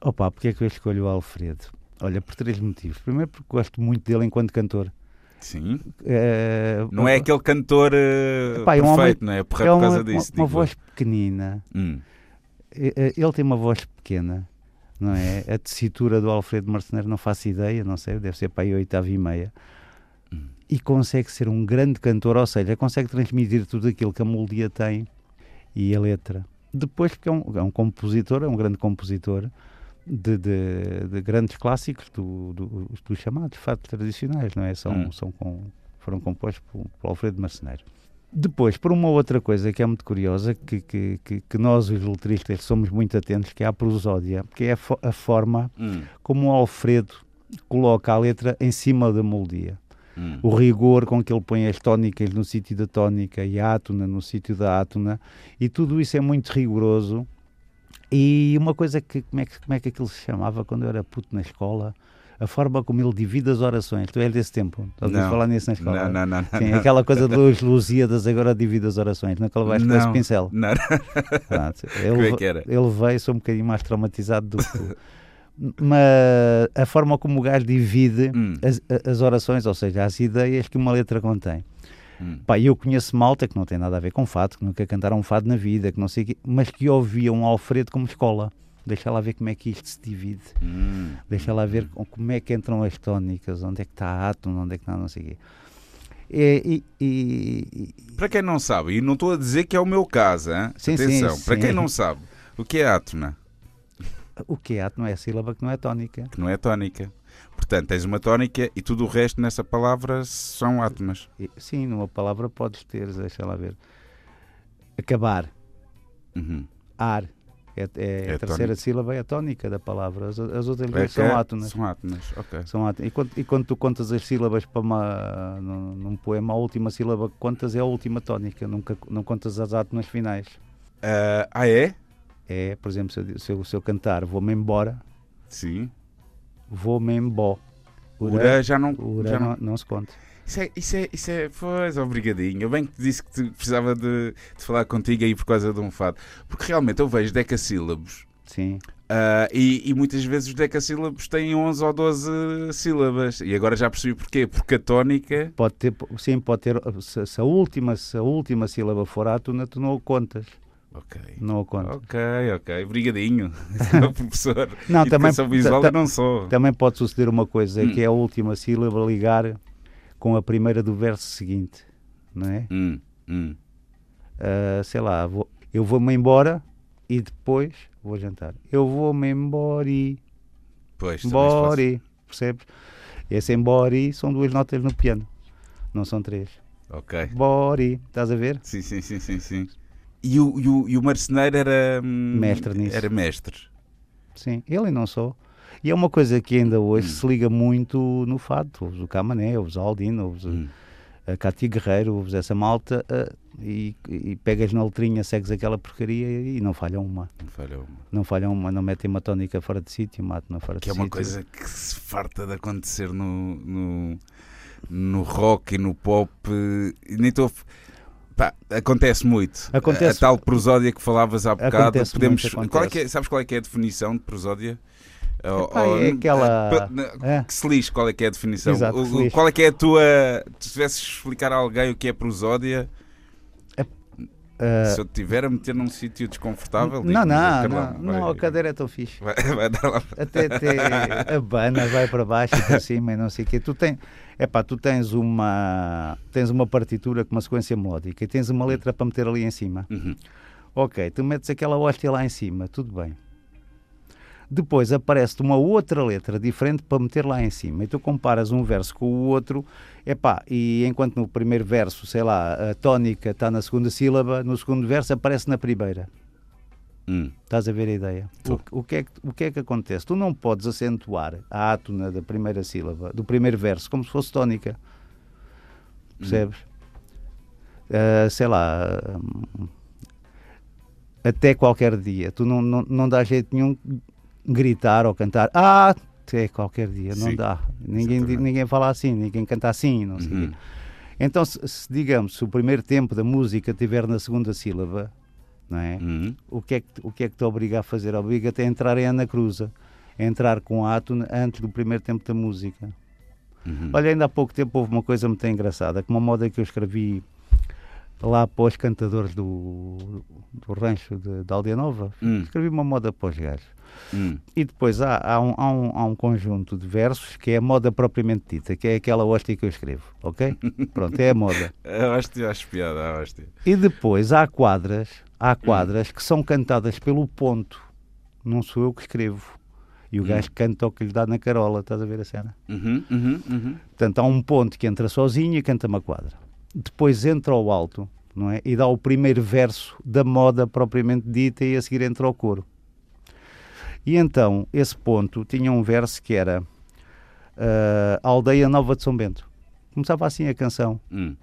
Opa, porque é que eu escolho o Alfredo? Olha, por três motivos. Primeiro, porque gosto muito dele enquanto cantor.
Sim.
Eh,
Não é aquele cantor eh,
Epá, é
perfeito,
homem-
não é? Porra
é
por
uma,
causa
uma-
disso.
uma
digo
voz pequenina.
Hum.
Eh, Ele tem uma voz pequena, não é? A tessitura do Alfredo Marceneiro não faço ideia, não sei, deve ser para aí oitava e meia. E consegue ser um grande cantor, ou seja, consegue transmitir tudo aquilo que a melodia tem e a letra. Depois, porque é um, é um compositor, é um grande compositor de, de- de grandes clássicos do, do- dos chamados fados tradicionais, não é? São,
Hum.
são com- foram compostos por, por Alfredo Marceneiro. Depois, por uma outra coisa que é muito curiosa, que, que, que, que nós, os letristas, somos muito atentos, que é a prosódia, que é a, fo- a forma
Hum.
como o Alfredo coloca a letra em cima da melodia.
Hum.
O rigor com que ele põe as tónicas no sítio da tónica e a átona no sítio da átona, e tudo isso é muito rigoroso. E uma coisa que, como é que, como é que aquilo se chamava quando eu era puto na escola? A forma como ele divide as orações. Tu és desse tempo? Estás a
Não.
falar nisso na escola?
Não, não, não. não,
Sim,
não.
aquela coisa dos Lusíadas agora divide as orações, não é que ele vai com esse
Não.
pincel.
Não,
Pronto,
Como é
ele,
que era?
ele veio, sou um bocadinho mais traumatizado do que tu. Mas a forma como o gajo divide
Hum.
as, as orações, ou seja, as ideias que uma letra contém.
Hum.
Pá, eu conheço malta que não tem nada a ver com fado, que nunca cantaram um fado na vida, que não sei quê, mas que ouviam Alfredo como escola. deixa lá ver como é que isto se divide,
Hum.
deixa lá ver com- como é que entram as tónicas, onde é que está a átono, onde é que está não sei o quê. E, e- e-
Para quem não sabe, e não estou a dizer que é o meu caso, hein?
Sim,
atenção,
sim,
para quem não sabe, o que é átona?
O que é átono é a sílaba que não é tónica.
Que não é tónica. Portanto, tens uma tónica e tudo o resto nessa palavra são átonas.
E- Sim, numa palavra podes ter, deixa lá ver. Acabar,
Uhum.
ar. É, é
É
a terceira
tónica.
sílaba é a tónica da palavra. As, as outras
É é-
são átonas.
São átonas, ok.
São átonas. E, quando, e quando tu contas as sílabas para uma, num, num poema, a última sílaba que contas é a última tónica, nunca, não contas as átonas finais.
Ah, ah, é?
É, por exemplo, se eu, se eu, se eu cantar vou-me embora,
Sim.
vou-me embó.
Ura já não. já
não,
não...
não se conta.
Isso é, isso é, isso é, pois, obrigadinho. Eu bem que te disse que te- precisava de, de falar contigo aí por causa de um fado. Porque realmente eu vejo decassílabos
Sim.
ah, e, e muitas vezes os decassílabos têm 11 ou 12 sílabas. E agora já percebi porquê. Porque a tónica.
Pode ter, sim, pode ter. Se, se a última, se a última sílaba for átona, tu não o contas.
Ok.
Não o contas.
Ok, ok. Obrigadinho. professor.
Não, também,
visual eu não sou.
também pode suceder uma coisa,
Hum.
que é a última sílaba ligar com a primeira do verso seguinte. Não é?
Hum, hum.
Ah, sei lá, vou- eu vou-me embora e depois vou jantar. Eu vou-me embora e.
Pois, se
Embora. Percebes? Esse embora são duas notas no piano. Não são três.
Ok.
Bori, estás a ver?
Sim, sim, sim, sim, sim. E o, e o, e o marceneiro era. hum,
Mestre nisso.
Era mestre.
Sim, ele não só. E é uma coisa que ainda hoje
Hum.
se liga muito no fado. Ouves o Camané, ouves o Aldino, ouves
Hum.
a Cátia Guerreiro, ouves essa malta ah, e, e pegas na letrinha, segues aquela porcaria e não falham uma.
Não falha uma.
Não falham uma, não metem uma tónica fora de sítio, matam fora
Que
de
é uma
sítio.
coisa que se farta de acontecer no, no, no rock e no pop. E nem estou. a f- Pá, acontece muito.
Acontece-
A, tal prosódia que falavas há bocado.
Acontece
Podemos,
muito,
qual é é- sabes qual é que é a definição de prosódia?
Epá,
ou-
é aquela-
na-
é.
Que se lixe, qual é que é a definição?
Exato,
qual é que é a tua. Se tivesses explicar a alguém o que é prosódia,
Ah,
se eu te tiver a meter num sítio desconfortável.
não, não, não, não, a cadeira é tão fixe.
Vai, vai dar lá.
até, até a bana vai para baixo e para cima e não sei o quê. Tu, tem, epá, tu tens, uma, tens uma partitura com uma sequência melódica e tens uma letra para meter ali em cima.
Uhum.
Ok, tu metes aquela hóstia lá em cima, tudo bem. Depois aparece-te uma outra letra diferente para meter lá em cima e tu comparas um verso com o outro, epá, e enquanto no primeiro verso, sei lá, a tónica está na segunda sílaba, no segundo verso aparece na primeira.
Hum.
Estás a ver a ideia? O, o que é que, o que é que acontece? Tu não podes acentuar a átona da primeira sílaba, do primeiro verso, como se fosse tónica. Percebes? Ah, sei lá. hum, até qualquer dia. Tu não, não, não dá jeito nenhum gritar ou cantar. Ah, até qualquer dia. Não
Sim,
dá. Ninguém,
exatamente.
ninguém fala assim, ninguém canta assim. Não sei
Uhum.
Então, se, se, digamos, se o primeiro tempo da música estiver na segunda sílaba, não é?
Uhum.
o que é que, o que, é que te obriga a fazer? Obriga-te a entrar em Ana Cruza, a entrar com a átono antes do primeiro tempo da música.
Uhum.
Olha, ainda há pouco tempo houve uma coisa muito engraçada, que uma moda que eu escrevi lá para os cantadores do, do rancho de, de Aldeia Nova.
Hum,
Escrevi uma moda para os gajos.
Hum.
E depois há, há, um, há, um, há um conjunto de versos que é a moda propriamente dita, que é aquela hóstia que eu escrevo, ok? Pronto, é a moda.
A hóstia, acho piada, a hóstia.
E depois há quadras, há quadras que são cantadas pelo ponto. Não sou eu que escrevo. E o
Hum.
gajo canta o que lhe dá na carola, estás a ver a cena?
Uhum, uhum, uhum.
Portanto, há um ponto que entra sozinho e canta uma quadra. Depois entra ao alto, não é? E dá o primeiro verso da moda propriamente dita e a seguir entra ao coro. E então, esse ponto tinha um verso que era ah, Aldeia Nova de São Bento. Começava assim a canção.
Hum.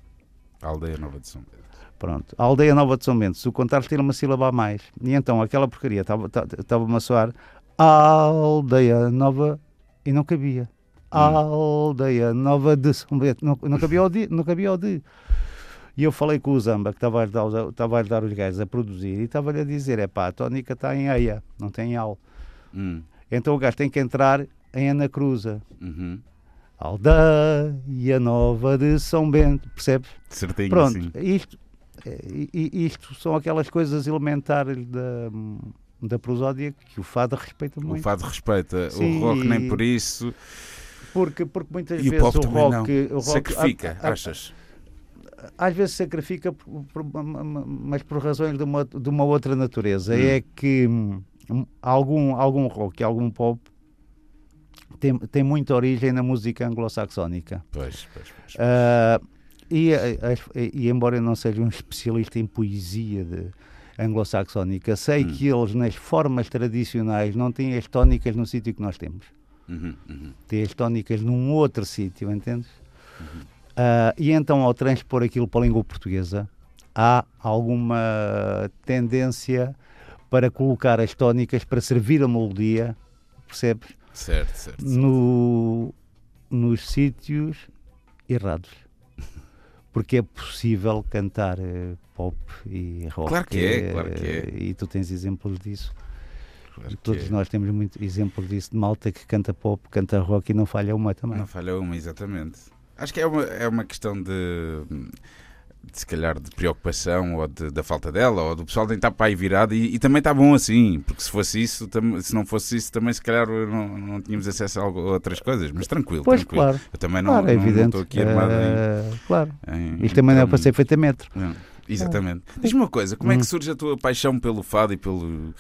Aldeia nova de São Pedro.
Pronto, a aldeia Nova de São Bento, se o contares tira uma sílaba a mais. E então aquela porcaria estava-me a soar aldeia nova e não cabia. Aldeia nova de São Bento, não, não, cabia, o de, não cabia o de. E eu falei com o Zamba, que estava a ajudar, os- estava a ajudar os gajos a produzir, e estava-lhe a dizer: é pá, a tónica está em eia, não tem al.
Hum.
Então o gajo tem que entrar em Ana Cruza.
Uhum.
Aldeia Nova de São Bento, percebes?
Certinho
Pronto,
assim.
isto, eh, i- i- isto são aquelas coisas elementares da, da prosódia que o fado respeita
O
muito.
fado respeita,
Sim,
o rock nem por isso.
Porque, porque muitas
E o
vezes o
também
rock, o rock
Sacrifica,
a- a-
achas?
às vezes sacrifica, por- por- mas por razões de uma, de uma outra natureza.
Hum.
É que hum, algum, algum rock, algum pop tem, tem muita origem na música anglo-saxónica.
Pois, pois, pois.
Ah, e, as- e embora eu não seja um especialista em poesia anglo-saxónica, sei
Hum.
que eles nas formas tradicionais não têm as tónicas no sítio que nós temos.
Uhum, uhum.
Têm as tónicas num outro sítio, entendes? Ah, e então ao transpor aquilo para a língua portuguesa há alguma tendência para colocar as tónicas para servir a melodia, percebes?
Certo, certo.
no, nos sítios errados. Porque é possível cantar eh, pop e rock.
Claro que é,
eh,
claro que é.
E tu tens exemplos disso.
Claro
Todos
é.
nós temos muito exemplo disso de malta que canta pop, canta rock e não falha uma também.
Não falha uma, exatamente. Acho que é uma, é uma questão de se calhar de preocupação ou de- da falta dela, ou do pessoal estar para aí virado e, e também está bom assim, porque se fosse isso, tam- se não fosse isso, também se calhar não, não tínhamos acesso a algo- a outras coisas, mas tranquilo,
pois,
tranquilo.
claro.
Eu também não,
claro, é
não- não estou aqui armado em-
Eh, claro.
em,
Isto também não é para ser feito a metro.
Não, exatamente. Diz-me uma coisa, como é
Hum.
que surge a tua paixão pelo fado e pelo.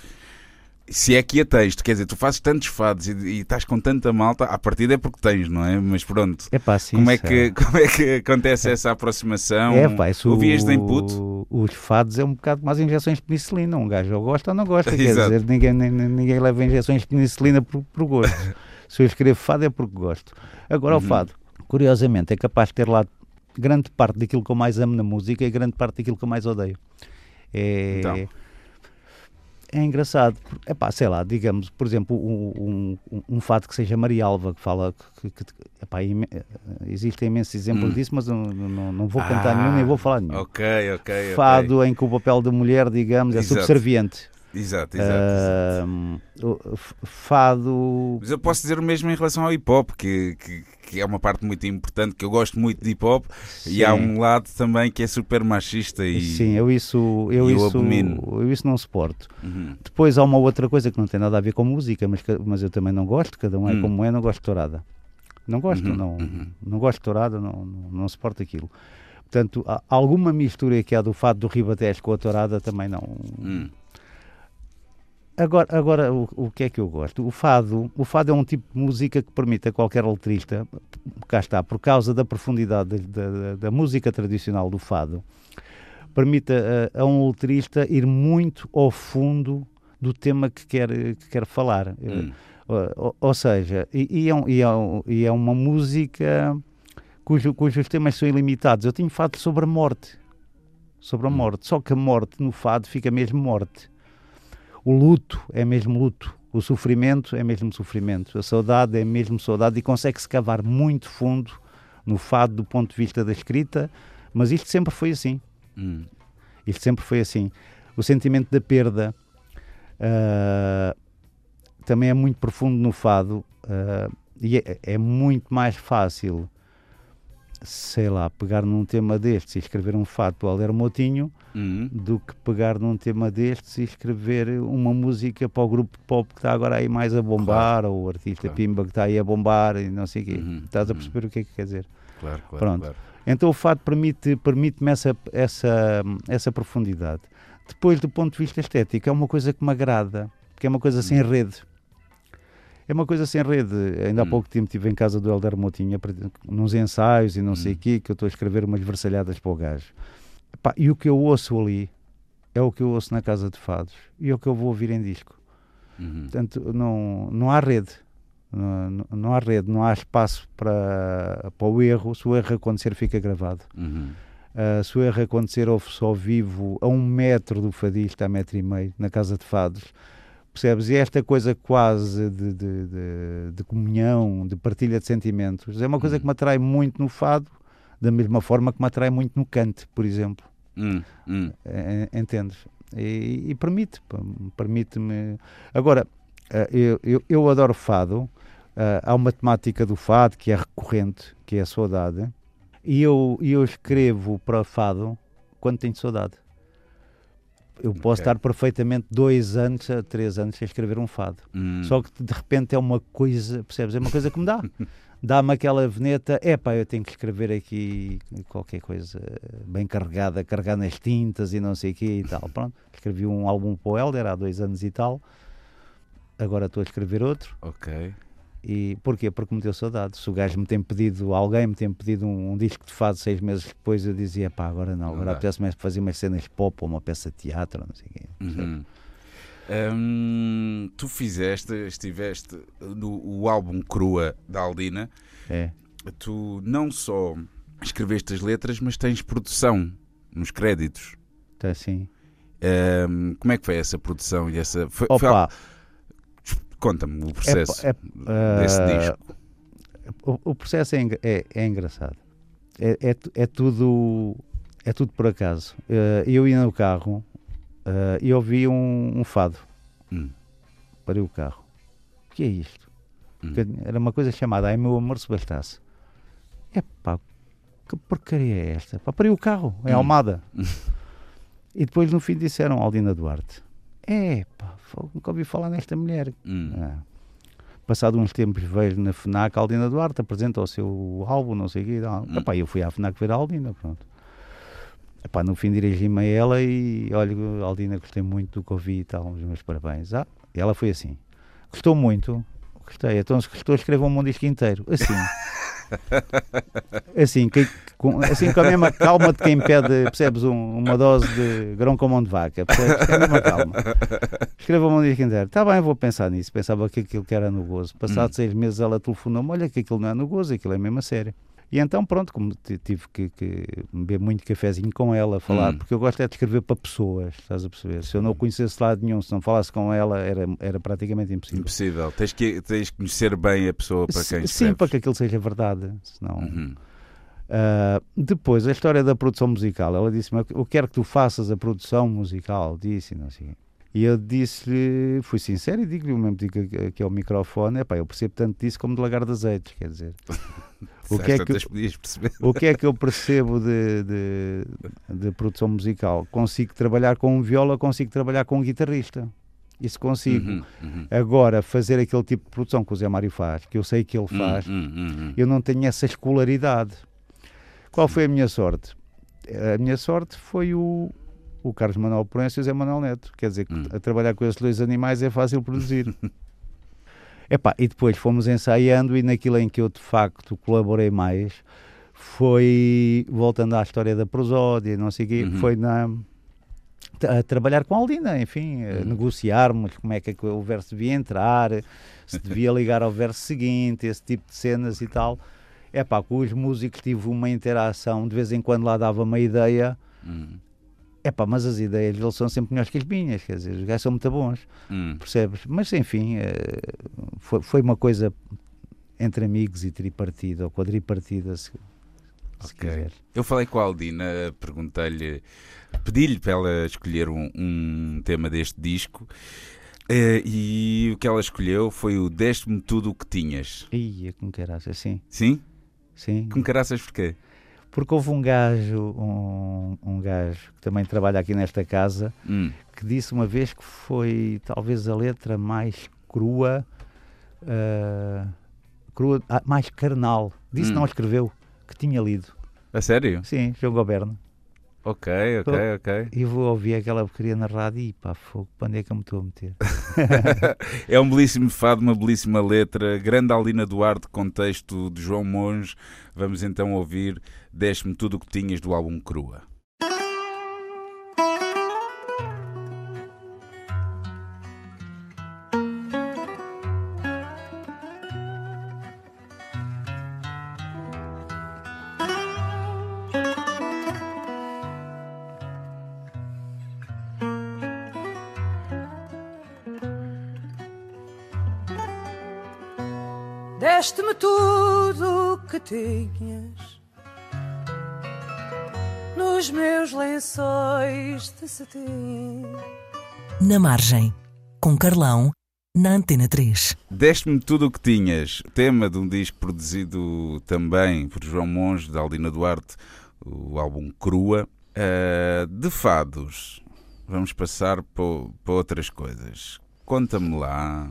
Se é que a tens, quer dizer, tu fazes tantos fados e, e estás com tanta malta, à partida é porque tens, não é? Mas pronto,
É pá, sim.
como, é que, como é que acontece essa aproximação?
É pá, isso
Ouvias de input?
Os fados é um bocado as injeções de penicilina. Um gajo ou gosta ou não gosta. Quer
Exato.
dizer, ninguém, ninguém leva injeções de penicilina por, por gosto. Se eu escrevo fado é porque gosto. Agora,
Uhum.
o fado, curiosamente, é capaz de ter lá grande parte daquilo que eu mais amo na música e grande parte daquilo que eu mais odeio. É,
Então.
É engraçado. É pá, sei lá, digamos, por exemplo, um, um, um fado que seja Marialva, que fala. Que, que, que- epá, ime- existem imensos exemplos
Hum.
disso, mas não, não, não vou cantar
Ah,
nenhum, nem vou falar nenhum.
Ok, ok.
Fado em que o papel da mulher, digamos, é
Exato.
subserviente.
Exato, exato. exato.
Ahm, o- f- fado.
Mas eu posso dizer o mesmo em relação ao hip hop, que, que, que é uma parte muito importante, que eu gosto muito de hip hop, e há um lado também que é super machista e.
Sim, eu isso, eu,
eu
isso,
abomino.
eu isso não suporto.
Uhum.
Depois há uma outra coisa que não tem nada a ver com música, mas, mas eu também não gosto, cada um é
Hum.
como é, não gosto de tourada. Não gosto,
Uhum,
não,
uhum.
não gosto de tourada, não, não, não suporto aquilo. Portanto, alguma mistura que há do fado do Ribatejo com a tourada também não. Agora, agora o, o que é que eu gosto? O fado, o fado é um tipo de música que permite a qualquer letrista, cá está, por causa da profundidade da, da- da música tradicional do fado, permite a, a um letrista ir muito ao fundo do tema que quer, que quer falar.
Hum.
Ou, ou seja, e, e é, um- e é um- e é uma música cujo, cujos temas são ilimitados. Eu tenho fado sobre a morte. Sobre a
Hum.
morte. Só que a morte no fado fica mesmo morte. O luto é mesmo luto. O sofrimento é mesmo sofrimento. A saudade é mesmo saudade e consegue-se cavar muito fundo no fado do ponto de vista da escrita, mas isto sempre foi assim.
Hum.
Isto sempre foi assim. O sentimento da perda ah, também é muito profundo no fado ah, e é, é muito mais fácil, sei lá, pegar num tema destes e escrever um fado do Alder Motinho
Hum.
do que pegar num tema destes e escrever uma música para o grupo pop que está agora aí mais a bombar ou o artista
Claro.
Pimba que está aí a bombar e não sei o quê.
Uhum,
Estás a
uhum.
perceber o que é que quer dizer?
Claro, claro.
Pronto.
claro.
Então o permite, permite-me essa, essa, essa profundidade. Depois, do ponto de vista estético, é uma coisa que me agrada, que é uma coisa sem rede. É uma coisa sem rede. Ainda há
Hum.
pouco tempo estive em casa do Helder Motinha, nos ensaios e não sei
Hum.
o quê, que eu estou a escrever umas versalhadas para o gajo. Epá, e o que eu ouço ali é o que eu ouço na casa de fados e é o que eu vou ouvir em disco.
Uhum.
Portanto, não, não há rede. Não, não- há rede, não há espaço para, para o erro. Se o erro acontecer, fica gravado.
Uhum.
Uh, se o erro acontecer ouve-se ao vivo a um metro do fadista, a metro e meio, na casa de fados, percebes? E esta coisa quase de, de, de- de comunhão, de partilha de sentimentos, é uma coisa que me atrai muito no fado, da mesma forma que me atrai muito no cante, por exemplo.
Hum, hum.
Eh, Entendes? E, e permite, permite-me. Agora, eh, eu, eu, eu adoro fado. eh, há uma temática do fado que é recorrente, que é a saudade. E eu, e eu escrevo para fado quando tenho saudade. Eu posso
Ok.
estar perfeitamente dois anos a três anos a escrever um fado.
Hum.
Só que de repente é uma coisa, percebes? É uma coisa que me dá. Dá-me aquela veneta, é pá, eu tenho que escrever aqui qualquer coisa bem carregada, carregar nas tintas e não sei o quê e tal. Pronto, escrevi um álbum para o Helder há dois anos e tal. Agora estou a escrever outro.
Ok.
E porquê? Porque me deu saudade. Se o gajo me tem pedido, alguém me tem pedido um, um disco de fado seis meses depois, eu dizia, pá, agora não, agora
dá.
apetece-me fazer umas cenas pop ou uma peça de teatro, não sei o quê.
Uhum. Hum, tu fizeste, estiveste no o álbum Crua da Aldina.
É.
Tu não só escreveste as letras, mas tens produção nos créditos.
Então, assim.
Hum, como é que foi essa produção e essa? Foi, foi
Opa,
Conta-me o processo
é, é,
desse
ah,
disco.
O, o processo é, é, é engraçado. É, é, é tudo é tudo por acaso. Eh, eu ia no carro eh, e ouvi um, um fado.
Hum.
Parei o carro. O que é isto?
Hum.
Era uma coisa chamada Ai meu amor se bastasse. Epá, que porcaria é esta? Pá, parei o carro, em
Hum.
Almada. e depois no fim disseram Aldina Duarte. Epá, fogo, nunca ouvi falar nesta mulher.
Hum.
Ah. Passado uns tempos vejo na FNAC a Aldina Duarte, apresenta o seu álbum, não sei o quê.
Hum.
Epá, eu fui à FNAC ver a Aldina, pronto. Epá, no fim dirigi-me a ela e olha, Aldina, gostei muito do que ouvi e tal, os meus parabéns. Ah, e ela foi assim. Gostou muito? Gostei, então se gostou, escrevam-me um disco inteiro. Assim. assim, que- com, assim, com a mesma calma de quem pede, percebes, um- uma dose de grão com mão de vaca. Percebes? Com a mesma calma. Escreva-me um disco inteiro. Está bem, vou pensar nisso. Pensava que aquilo que era no gozo. Passado
Hum.
seis meses ela telefonou-me: olha que aquilo não é no gozo, aquilo é mesmo a sério. E então, pronto, como ti- tive que, que beber muito cafezinho com ela, falar,
Hum.
porque eu gosto é de escrever para pessoas, estás a perceber? Se eu não o conhecesse lado nenhum, se não falasse com ela, era, era praticamente impossível.
Impossível. Tens que, tens que conhecer bem a pessoa para quem
Sim,
escreves.
para que aquilo seja verdade. Senão,
Uhum.
ah, depois, a história da produção musical. Ela disse-me: Eu quero que tu faças a produção musical. Disse, e não sei. o. E eu disse-lhe, fui sincero e digo-lhe o mesmo digo aqui- aqui ao microfone: Epá, eu percebo tanto disso como de lagar de azeites. Quer dizer, o que, é que, o que é que eu percebo de, de, de produção musical? Consigo trabalhar com um viola, consigo trabalhar com um guitarrista. Isso consigo.
Uhum, uhum.
Agora, fazer aquele tipo de produção que o Zé Mário faz, que eu sei que ele faz,
Uhum,
eu não tenho essa escolaridade. Qual foi a minha sorte? A minha sorte foi o, o Carlos Manuel Proença e o Zé Manuel Neto. Quer dizer, que
Hum.
a trabalhar com esses dois animais é fácil produzir. Epá, e depois fomos ensaiando e naquilo em que eu de facto colaborei mais foi, voltando à história da prosódia, não sei o quê,
Uhum.
foi na a trabalhar com a Aldina, enfim, a
Uhum.
negociarmos como é que o verso devia entrar, se devia ligar ao verso seguinte, esse tipo de cenas e tal. É pá, com os músicos tive uma interação, de vez em quando lá dava uma ideia,
Uhum.
É pá, mas as ideias deles são sempre melhores que as minhas, quer dizer, os gajos são muito bons,
Uhum.
percebes? Mas enfim, eh, foi, foi uma coisa entre amigos e tripartida, ou quadripartida, se, se quiser.
Eu falei com a Aldina, perguntei-lhe, pedi-lhe para ela escolher um, um tema deste disco eh, e o que ela escolheu foi o Deste-me Tudo o que Tinhas.
Ia, como caraças, sim,
Sim?
sim.
Com caraças porquê?
Porque houve um gajo, um, um gajo que também trabalha aqui nesta casa,
Hum.
que disse uma vez que foi talvez a letra mais crua, ah, crua ah, mais carnal. Disse
Hum.
não escreveu, que tinha lido.
A sério?
Sim, João Goberno.
Ok, ok, ok.
E vou ouvir aquela porcaria na rádio e pá, fogo, onde é que eu me estou a meter?
É um belíssimo fado, uma belíssima letra. Grande Aldina Duarte, contexto de João Monge. Vamos então ouvir Deste-me Tudo o que Tinhas do álbum Crua.
Deste-me tudo o que tinhas nos meus lençóis de cetim.
Na margem, com Carlão, na Antena 3.
Deste-me tudo o que tinhas, tema de um disco produzido também por João Monge, da Aldina Duarte, o álbum Crua. Ah, de fados, vamos passar para, para outras coisas. Conta-me lá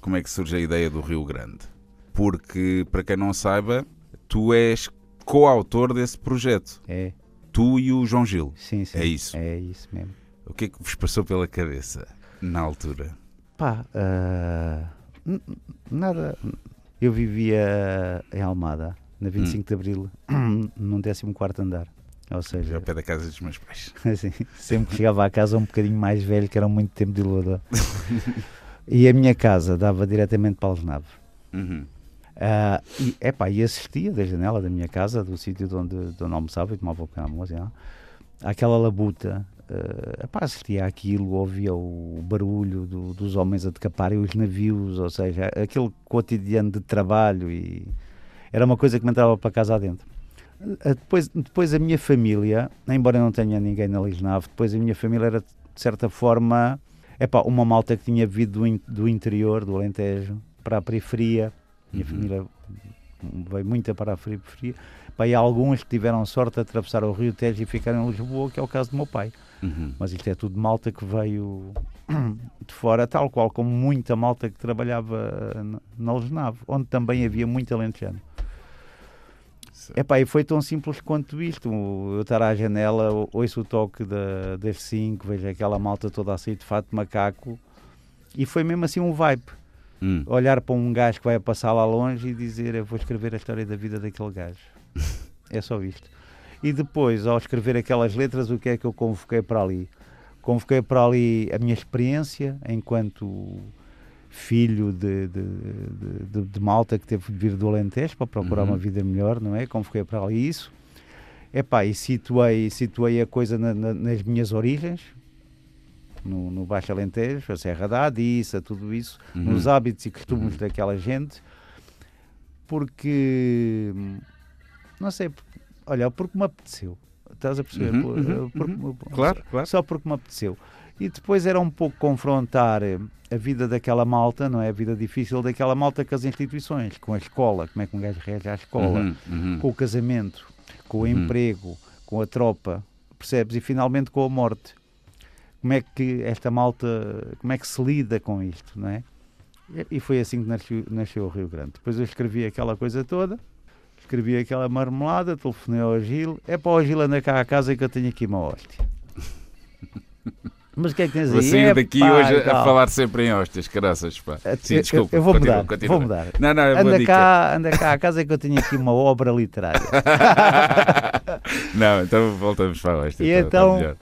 como é que surge a ideia do Rio Grande. Porque, para quem não saiba, tu és coautor desse projeto.
É,
Tu e o João Gil.
sim, sim.
É isso.
É isso mesmo.
O que é que vos passou pela cabeça na altura?
Pá, n- nada. Eu vivia em Almada, na 25 de Abril, num 14 andar. Ou
Já ao
seja,
pé da casa dos meus pais.
assim, sempre que chegava à casa um bocadinho mais velho, que era muito tempo de elevador. e a minha casa dava diretamente para Algenave.
Uhum.
Ah, e, e assistia da janela da minha casa, do sítio de onde, de onde almoçava e tomava o pequeno almoço, já, àquela labuta. ah, epá, assistia àquilo, ouvia o barulho do- dos homens a decaparem os navios, ou seja, aquele cotidiano de trabalho e era uma coisa que me entrava para casa adentro. Ah, Depois, depois a minha família, embora eu não tenha ninguém na Lisnave, depois a minha família era de certa forma epá, uma malta que tinha vindo do, in- do interior, do Alentejo, para a periferia. Minha
Uhum.
família veio muito para a periferia. Pá, e há alguns que tiveram sorte de atravessar o Rio Tejo e ficaram em Lisboa, que é o caso do meu pai.
Uhum.
Mas isto é tudo malta que veio de fora, tal qual como muita malta que trabalhava na- na Lesnave, onde também havia muito alentejano. Epá, e foi tão simples quanto isto. Eu estar à janela, ou- ouço o toque da- das 5, vejo aquela malta toda a sair de fato macaco, e foi mesmo assim um vibe.
Hum.
Olhar para um gajo que vai passar lá longe e dizer: Eu vou escrever a história da vida daquele gajo. é só isto. E depois, ao escrever aquelas letras, o que é que eu convoquei para ali? Convoquei para ali a minha experiência enquanto filho de, de, de- de- malta que teve de vir do Alentejo para procurar
Uhum.
uma vida melhor, não é? Convoquei para ali isso. Epá, e situei, situei a coisa na- na- nas minhas origens, no, no Baixo Alentejo, a Serra da Adiça, tudo isso,
Uhum.
nos hábitos e costumes daquela gente, porque, não sei, olha, porque me apeteceu. Estás a perceber?
Uhum, uhum,
porque
uhum.
me-
Claro, claro.
Só porque me apeteceu. E depois era um pouco confrontar eh, a vida daquela malta, não é? A vida difícil daquela malta com as instituições, com a escola, como é que um gajo rege à escola,
Uhum, uhum.
com o casamento, com o
Uhum.
emprego, com a tropa, percebes? E finalmente com a morte. Como é que esta malta, como é que se lida com isto, não é? E- foi assim que nasceu, nasceu o Rio Grande. Depois eu escrevi aquela coisa toda, escrevi aquela marmelada, telefonei ao Gil, é para o Gil andar cá à casa que eu tenho aqui uma hóstia. Mas o que é que tens aí?
Vou sair daqui
Epá,
hoje a- falar sempre em hostas, caraças, pá. Sim,
eu-
desculpa.
eu vou
continua,
mudar,
continua.
vou mudar.
Não, não, é
Anda cá, anda cá à casa que eu tenho aqui uma obra literária.
Não, então voltamos para a hosta.
E
tá- tá
então-
melhor.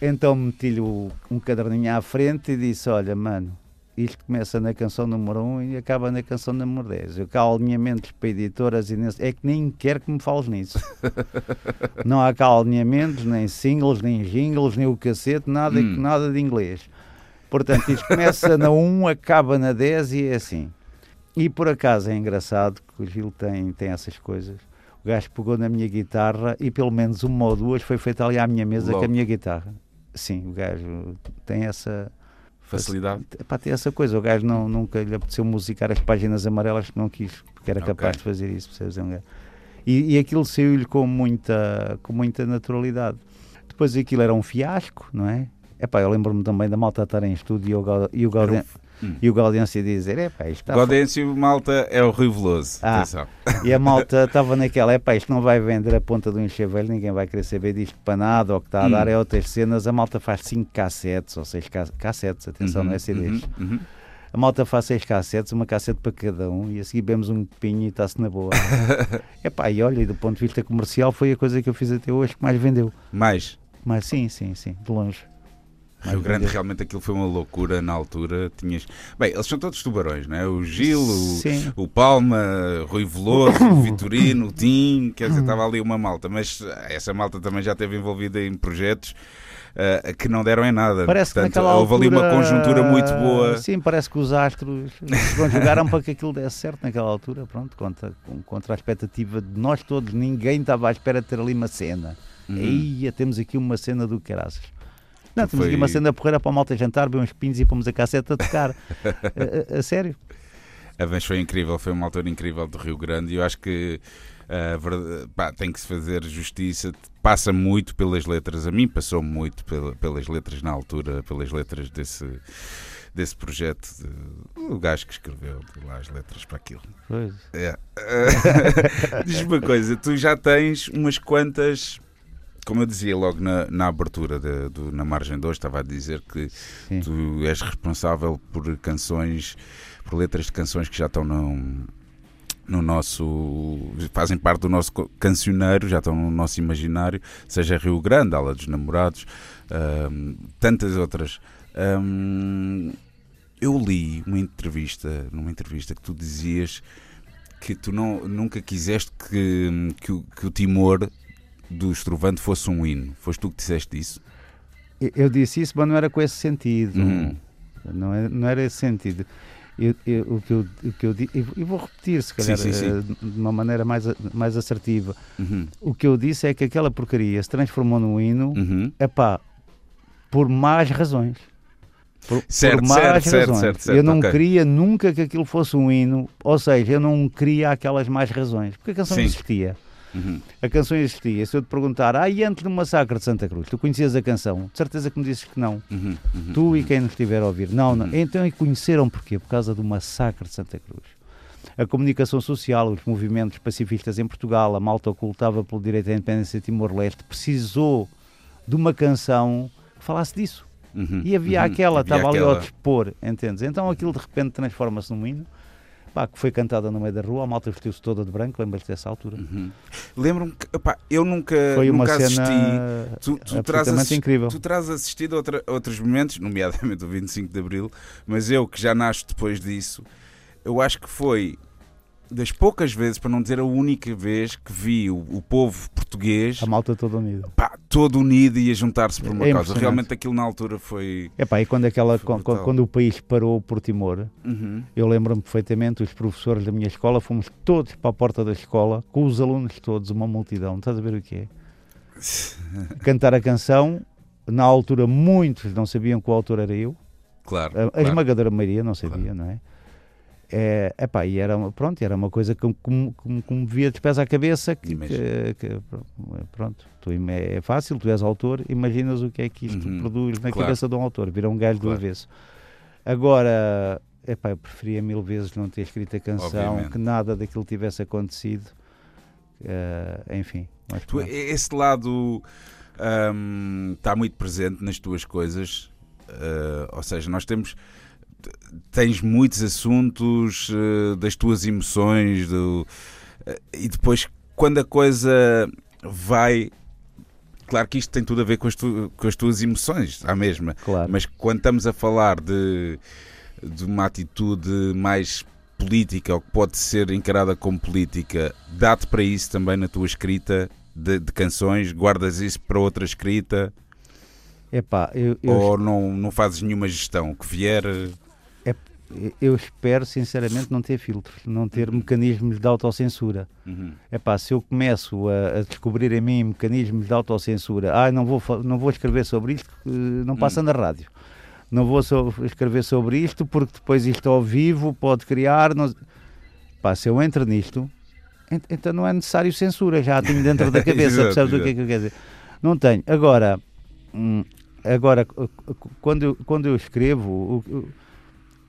Então meti-lhe um caderninho à frente e disse: Olha, mano, isto começa na canção número 1 e acaba na canção número 10. Eu cá alinhamentos para editoras e nesse- é que nem quero que me fales nisso. Não há cá alinhamentos, nem singles, nem jingles, nem o cacete, nada,
Hum.
nada de inglês. Portanto, isto começa na 1, acaba na 10 e é assim. E por acaso é engraçado que o Gil tem, tem essas coisas. O gajo pegou na minha guitarra e pelo menos uma ou duas foi feita ali à minha mesa
Logo.
com a minha guitarra. Sim, o gajo tem essa.
Facilidade.
Pá, tem essa coisa. O gajo não, nunca lhe apeteceu musicar as páginas amarelas que não quis, porque era
Ok.
capaz de fazer isso. percebes? É um gajo- E, e aquilo saiu-lhe com muita, com muita naturalidade. Depois aquilo era um fiasco, não é? Epá, eu lembro-me também da malta estar em estúdio e o, e o,
Hum.
e o Gaudêncio dizer: Epá, isto está
Gaudêncio, malta, é o Rui Veloso.
Ah. E a malta estava naquela, é pá, isto não vai vender a ponta do enxavelho, ninguém vai querer saber disto para nada, ou que está a
Hum.
dar é outras cenas. A malta faz 5 cassetes, ou 6 cassetes, atenção, não é
Uhum,
CDs.
uhum, uhum.
A malta faz 6 cassetes, uma cassete para cada um, e a seguir bebemos um pinho e está-se na boa. é pá, e olha, e do ponto de vista comercial, foi a coisa que eu fiz até hoje que mais vendeu.
Mais.
Mas sim, sim, sim, de longe.
Rio Grande, realmente aquilo foi uma loucura na altura. Tinhas. Bem, eles são todos tubarões, não é? O Gil, o, o Palma, Rui Veloso, o Vitorino, o Tim, quer dizer, estava ali uma malta, mas essa malta também já esteve envolvida em projetos ah, que não deram em nada.
Parece que
Portanto,
naquela
houve ali uma
altura-
conjuntura muito boa.
Sim, parece que os astros se conjugaram para que aquilo desse certo naquela altura, pronto, contra, contra a expectativa de nós todos, ninguém estava à espera de ter ali uma cena.
Uhum.
Ia, temos aqui uma cena do caraças. Não, temos
Foi-
aqui uma cena porreira para a malta jantar, beber uns pinos e pomos a cassete a tocar. a, a- a sério.
A vez foi incrível, foi uma altura incrível do Rio Grande e eu acho que a ver- pá, tem que se fazer justiça, passa muito pelas letras, a mim passou muito pela- pelas letras na altura, pelas letras desse, desse projeto, de- o gajo que escreveu lá as letras para aquilo.
Pois.
É. Diz-me uma coisa, tu já tens umas quantas. Como eu dizia logo na, na abertura de- do Na Margem 2, estava a dizer que
Sim.
tu és responsável por canções, por letras de canções que já estão no, no nosso. fazem parte do nosso cancioneiro, já estão no nosso imaginário, seja Rio Grande, Ala dos Namorados, ahm, tantas outras. Ahm, eu li uma entrevista, numa entrevista que tu dizias que tu não, nunca quiseste que, que, que o Timor do Estrovante fosse um hino. Foste tu que disseste isso?
Eu- disse isso, mas não era com esse sentido.
Uhum.
Não, era, não era esse sentido. Eu- eu- o, que eu, o que eu e vou- repetir, se calhar,
Sim, sim, sim.
eh, de uma maneira mais, mais assertiva.
Uhum.
O que eu disse é que aquela porcaria se transformou num hino,
Uhum.
epá, por más razões. Por,
Certo,
por más
certo, certo,
razões.
certo, certo,
eu não
ok.
queria nunca que aquilo fosse um hino, ou seja, eu não queria aquelas más razões, porque a canção existia.
Uhum.
A canção existia. Se eu te perguntar, ah, e antes do massacre de Santa Cruz, tu conhecias a canção? De certeza que me dizes que não.
Uhum. Uhum.
Tu e quem nos estiver a ouvir. Não, não.
Uhum.
Então e conheceram porquê? Por causa do massacre de Santa Cruz. A comunicação social, os movimentos pacifistas em Portugal, a malta ocultava pelo direito à independência de Timor-Leste, precisou de uma canção que falasse disso.
Uhum.
E havia
Uhum.
aquela,
Havia
estava ali
aquela.
ao dispor, entendes? Então aquilo de repente transforma-se num hino, pá, que foi cantada no meio da rua, a malta vestiu-se toda de branco, lembras-te dessa altura?
Uhum. Lembro-me que opá, eu nunca,
Foi uma
nunca assisti.
cena
Tu, tu, terás assisti-
incrível.
tu terás assistido a outra- a outros momentos, nomeadamente o 25 de Abril, mas eu que já nasço depois disso, eu acho que foi das poucas vezes, para não dizer a única vez, que vi o, o povo português
A malta toda unida.
pá, todo unido e a juntar-se por uma
É
causa. Realmente aquilo na altura foi.
Epá, e quando, aquela, quando, quando o país parou por Timor,
Uhum.
eu lembro-me perfeitamente, os professores da minha escola, fomos todos para a porta da escola, com os alunos todos, uma multidão, estás a ver o que é? Cantar a canção, na altura muitos não sabiam que o autor era eu,
Claro.
a, a
claro.
esmagadora maioria não sabia, não é? É, epá, e era, uma- pronto, era uma coisa que me via de pés à cabeça que, que- pronto, tu, é fácil, tu és autor, imaginas o que é que isto
Uhum,
produz na
claro.
cabeça de um autor, vira um gajo
Claro.
do avesso. Agora, epá, eu preferia mil vezes não ter escrito a canção,
Obviamente.
que nada daquilo tivesse acontecido. Eh, enfim,
Tu- esse lado hum, está muito presente nas tuas coisas. uh, ou seja, nós temos. Tens muitos assuntos uh, das tuas emoções do, uh, e depois, quando a coisa vai. Claro que isto tem tudo a ver com as, tu- com as tuas emoções, à mesma.
claro.
Mas quando estamos a falar de, de uma atitude mais política ou que pode ser encarada como política, dá-te para isso também na tua escrita de, de canções? Guardas isso para outra escrita?
Epá, eu, eu,
Ou não, não fazes nenhuma gestão? Que vier.
Eu espero sinceramente não ter filtros, não ter mecanismos de autocensura.
Uhum.
É pá, se eu começo a, a descobrir em mim mecanismos de autocensura, ah, não vou, não vou escrever sobre isto, não passa
Hum.
na rádio. Não vou so- escrever sobre isto porque depois isto ao vivo pode criar. Não... Se eu entro nisto, ent- então não é necessário censura, já a tenho dentro da cabeça,
Exato,
percebes o que é que eu quero dizer? Não tenho. Agora, hum, agora quando, eu, quando eu escrevo,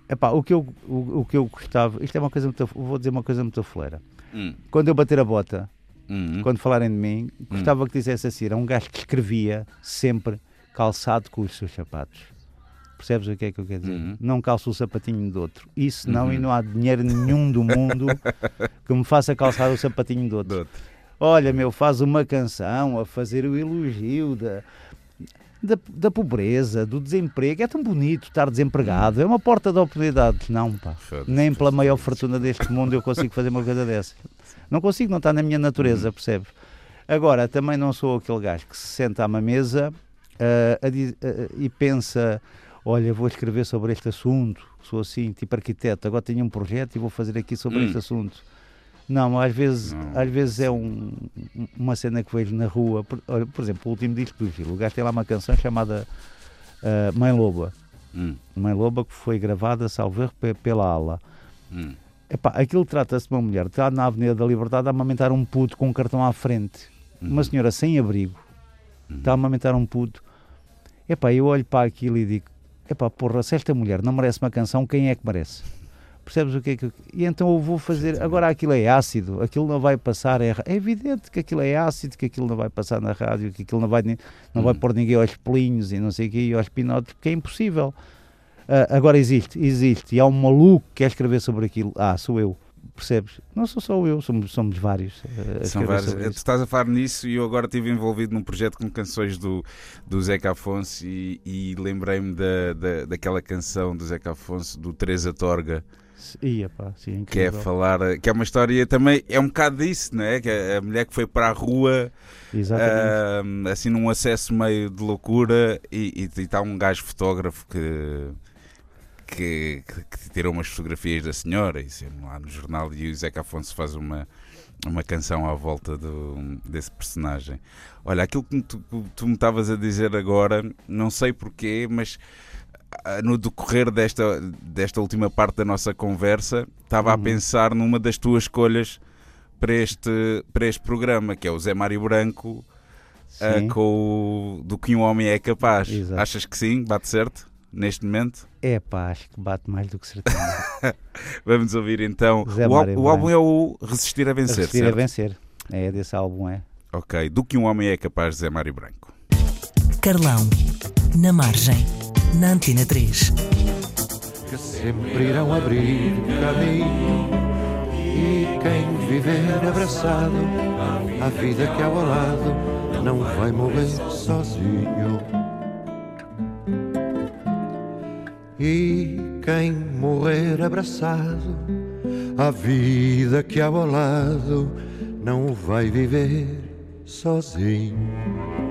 epá, o, que eu, o, o que eu gostava, isto é uma coisa muito, vou dizer uma coisa muito fleira.
Hum.
Quando eu bater a bota,
Uhum.
quando falarem de mim, gostava que dissesse assim: era um gajo que escrevia sempre calçado com os seus sapatos. Percebes o que é que eu quero dizer?
Uhum.
Não calço o sapatinho do outro. Isso não,
Uhum.
e não há dinheiro nenhum do mundo que me faça calçar o sapatinho do outro.
Do outro.
Olha, meu, faz uma canção a fazer o elogio da, da, da pobreza, do desemprego. É tão bonito estar desempregado. É uma porta de oportunidades. Não, pá. Nem pela maior fortuna deste mundo eu consigo fazer uma coisa dessa. Não consigo, não está na minha natureza, percebes? Agora, também não sou aquele gajo que se senta a uma mesa ah, a ah, e pensa: olha, vou escrever sobre este assunto, sou assim, tipo arquiteto, agora tenho um projeto e vou fazer aqui sobre
Hum.
este assunto. Não, às vezes,
Não.
às vezes é um- uma cena que vejo na rua. Por, por exemplo, o último disco do Gil, o gajo tem lá uma canção chamada ah, Mãe Loba.
Hum.
Mãe Loba que foi gravada, salvo pela Ala.
Hum.
Epá, aquilo trata-se de uma mulher que está na Avenida da Liberdade a amamentar um puto com um cartão à frente. Uma senhora sem abrigo está a amamentar um puto. Epá, eu olho para aquilo e digo: epá, porra, se esta mulher não merece uma canção, quem é que merece? Percebes o que é que. E então eu vou fazer. Agora aquilo é ácido, aquilo não vai passar. É, é evidente que aquilo é ácido, que aquilo não vai passar na rádio, que aquilo não vai, não vai pôr ninguém aos pelinhos e não sei o quê, e aos pinotes, porque é impossível. Ah, agora existe, existe, e há um maluco que quer escrever sobre aquilo. Ah, sou eu. Percebes? Não sou só eu, somos, somos vários. ah, a
São vários.
sobre
Tu estás a falar nisso e eu agora estive envolvido num projeto com canções do, do Zeca Afonso e, e lembrei-me da, da, daquela canção do Zeca Afonso, do Teresa Torga,
Ia, pá, sim,
que é falar, que é uma história também, é um bocado disso, não é? Que é a mulher que foi para a rua, ah, assim num acesso meio de loucura e está um gajo fotógrafo que, que, que- tirou umas fotografias da senhora e saiu lá no jornal e o Zeca Afonso faz uma, uma canção à volta do, desse personagem. Olha, aquilo que tu, tu me estavas a dizer agora, não sei porquê, mas no decorrer desta, desta última parte da nossa conversa, estava a
Uhum.
pensar numa das tuas escolhas para este, para este programa, que é o Zé Mário Branco,
Sim.
com o, do que um homem é capaz.
Exato.
Achas que sim? Bate certo? Neste momento?
É pá, acho que bate mais do que certeza.
Vamos ouvir então.
Zé
O,
Mário
o álbum
Branco.
é o Resistir a Vencer,
Resistir a
certo?
vencer. É desse álbum, é.
Ok. Do que um homem é capaz, Zé Mário Branco.
Carlão, na margem, na Antena 3.
que sempre irão abrir caminho. E quem viver abraçado à vida que ao lado não vai morrer sozinho. E quem morrer abraçado à vida que ao lado não vai viver sozinho.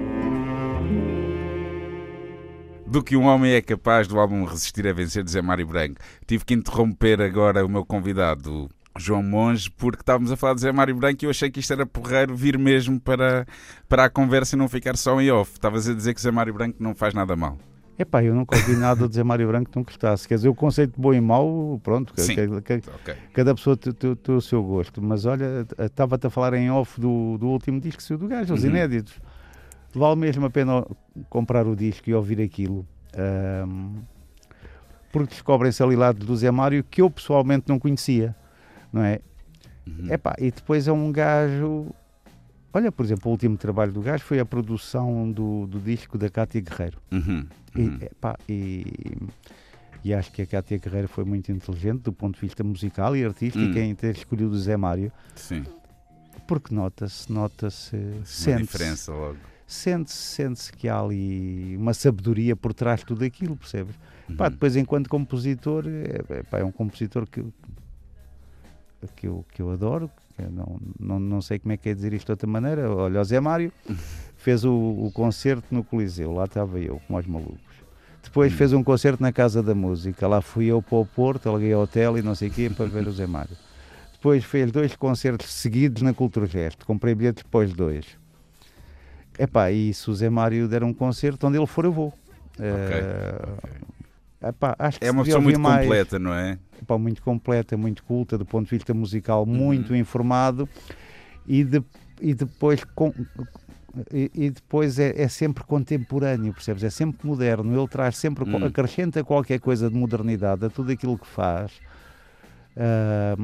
Do que um homem é capaz do álbum Resistir a Vencer de Zé Mário Branco. Tive que interromper agora o meu convidado, João Monge, porque estávamos a falar de Zé Mário Branco e eu achei que isto era porreiro vir mesmo para, para a conversa e não ficar só em off. Estavas a dizer que Zé Mário Branco não faz nada mal.
Epá, eu nunca ouvi nada de Zé Mário Branco que não gostasse. Quer dizer, o conceito de bom e mau, pronto,
Sim.
que- que-
Ok.
cada pessoa tem, tem- tem o seu gosto. Mas olha, estava-te a falar em off do, do último disco do gajo, os
Uhum.
inéditos. Vale mesmo a pena comprar o disco e ouvir aquilo. ahm, porque descobrem-se ali lados do Zé Mário que eu pessoalmente não conhecia, não é?
Uhum.
Epá, e depois é um gajo. Olha, por exemplo, o último trabalho do gajo foi a produção do, do disco da Cátia Guerreiro.
Uhum.
E,
Uhum.
epá, e, e acho que a Cátia Guerreiro foi muito inteligente do ponto de vista musical e artístico
Hum.
em ter escolhido o Zé Mário,
Sim.
porque nota-se, nota-se,
Uma
sente-se,
diferença logo.
Sente-se, sente-se que há ali uma sabedoria por trás de tudo aquilo, percebes? Pá,
Uhum.
depois, enquanto compositor, é, epá, é um compositor que, que, eu, que eu adoro. que eu não, não, não sei como é que é dizer isto de outra maneira. Olha, o Zé Mário fez o, o concerto no Coliseu, lá estava eu, como aos malucos. Depois
Hum.
fez um concerto na Casa da Música, lá fui eu para o Porto, aluguei hotel e não sei o quê para ver o Zé Mário. Depois fez dois concertos seguidos na Cultura Gesto, comprei bilhetes depois dois. Epá, e se o Zé Mário der um concerto, onde ele for eu vou. Eh, epá, acho que
É uma pessoa muito
mais.
completa, não é?
Epá, muito completa, muito culta, do ponto de vista musical,
Uhum.
muito informado e, de- e depois com- e, e depois é, é sempre contemporâneo, percebes? É sempre moderno, ele traz sempre,
Hum.
acrescenta qualquer coisa de modernidade a tudo aquilo que faz. Ah,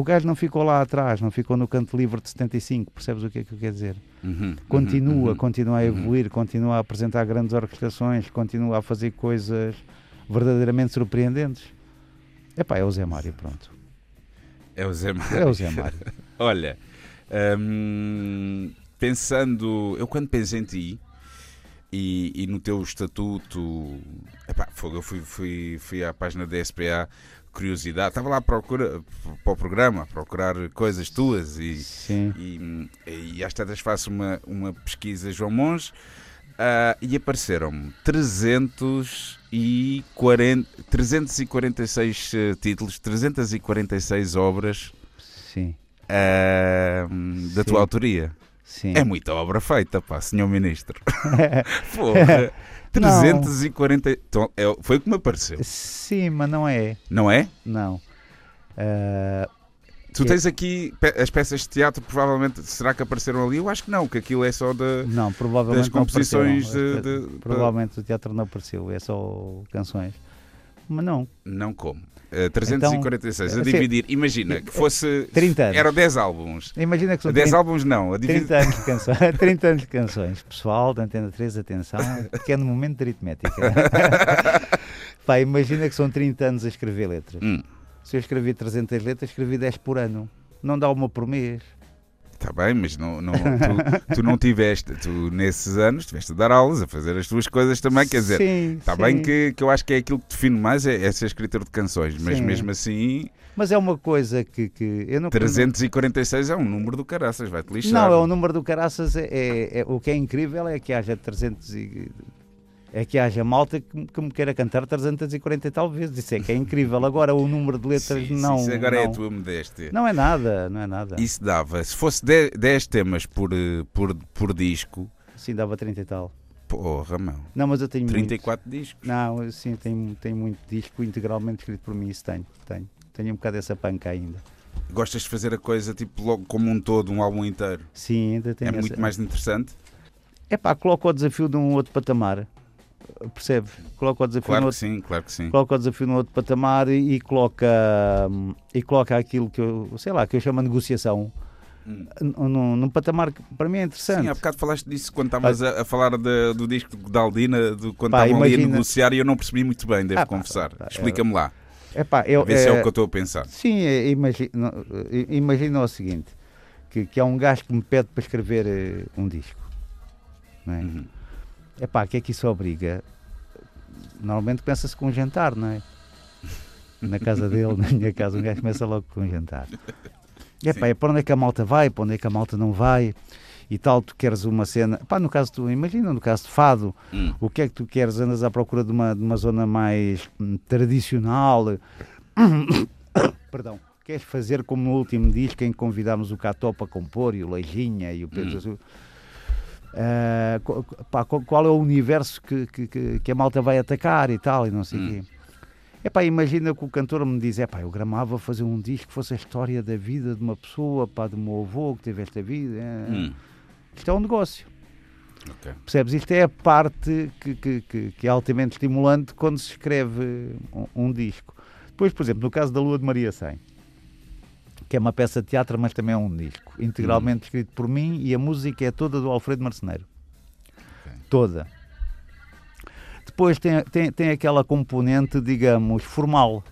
o gajo não ficou lá atrás, não ficou no canto livre de 75, percebes o que é que eu quero dizer?
Uhum.
Continua,
Uhum.
continua a evoluir, continua a apresentar grandes orquestrações, continua a fazer coisas verdadeiramente surpreendentes. Epá, é o Zé Mário, pronto.
É o Zé Mário.
É o Zé Mário.
Olha, hum, pensando, eu quando penso em ti e, e no teu estatuto, epá, eu fui, fui, fui à página da SPA, curiosidade, estava lá à procura, para o programa, a procurar coisas tuas e, e, e às tantas faço uma, uma pesquisa João Monge ah, e apareceram 340, 346 eh, títulos, 346 obras
Sim,
ah, da tua
Sim.
autoria.
sim.
É muita obra feita, pá, senhor Ministro. Porra, 340. Então, é- foi o que me apareceu,
Sim, mas não é.
não é?
Não. Ah,
Tu tens aqui pe- as peças de teatro, provavelmente, será que apareceram ali? Eu acho que não, que aquilo é só da.
Não, provavelmente
das
não
composições
apareceram.
de- de-
Provavelmente o teatro não apareceu, é só canções. Mas não,
Não como. Eh, 346, a
Então,
dividir. Imagina que fosse.
30 anos.
Eram 10 álbuns.
imagina que são
10
30,
álbuns não, a dividir.
30 anos de canções. 30 anos de canções. Pessoal da Antena 3, atenção, pequeno momento de aritmética. Pá, imagina que são 30 anos a escrever letras.
Hum.
Se eu escrevi 300 letras, escrevi 10 por ano. Não dá uma por mês.
Está bem, mas não, não, tu, tu não tiveste, tu nesses anos estiveste a dar aulas, a fazer as tuas coisas também, quer dizer,
Sim,
está
sim.
bem que, que eu acho que é aquilo que define mais, é, é ser escritor de canções, mas
Sim.
mesmo assim,
Mas é uma coisa que, que eu não
346 é um número do caraças, vai-te lixar.
Não, é o número do caraças. É, é- é- o que é incrível é que haja 300 e, é que haja malta que, me- que me queira cantar 340 e tal vezes. Isso é que é incrível. Agora o número de letras
Sim,
não.
Isso agora é
não,
a tua modéstia.
não é nada, não é nada.
Isso dava, se fosse 10 10 temas por, por, por disco,
Sim, dava 30 e tal.
porra, meu,
Não, mas eu tenho
34 discos.
muito. Não, eu sim, tenho, tenho muito disco integralmente escrito por mim. Isso tenho, tenho. Tenho um bocado essa panca ainda.
Gostas de fazer a coisa tipo logo como um todo, um álbum inteiro?
Sim, ainda tenho
É
essa...
muito mais interessante?
É pá, coloca o desafio de um outro patamar. Percebes? Coloca o desafio
Claro
no
que sim, claro que sim.
coloca o desafio no outro patamar e, e coloca e coloca aquilo que eu sei lá que eu chamo de negociação
Hum.
num, num patamar que para mim é interessante
Sim, há bocado falaste disso quando estavas a, a falar da- do disco da Aldina, do, quando
Pá,
estavam ali a
imagina-
negociar e eu não percebi muito bem, devo
Ah, pá,
confessar.
pá,
Explica-me lá,
Epá, eu,
a ver se é
eh,
o que eu estou a pensar.
sim é, imagina, eh, imagina o seguinte que, que há um gajo que me pede para escrever eh, um disco não é?
Uhum.
Epá, o que é que isso obriga? Normalmente começa-se com um jantar, não é? Na casa dele, na minha casa, um gajo começa logo com um jantar. E epá,
Sim.
é para onde é que a malta vai, para onde é que a malta não vai e tal, tu queres uma cena. Pá, no caso, tu imagina, no caso de fado,
Hum.
o que é que tu queres? Andas à procura de uma, de uma zona mais hum, tradicional. Perdão. Queres fazer como no último disco em que convidámos o Cató para compor e o Leijinha e o Pedro
Hum.
Qual, pá, qual- é o universo que, que, que- a malta vai atacar e tal, e não sei o
Hum.
quê. Epá, imagina que o cantor me diz, epá, eu gramava fazer um disco que fosse a história da vida de uma pessoa, pá, do meu avô que teve esta vida.
Hum.
Isto é um negócio.
Ok.
Percebes? Isto é a parte que, que, que- que é altamente estimulante quando se escreve um, um disco. Depois, por exemplo, no caso da Lua de Maria 100, que é uma peça de teatro, mas também é um disco, integralmente escrito por mim e a música é toda do Alfredo Marceneiro. Toda. Depois tem, tem, tem aquela componente, digamos, formal,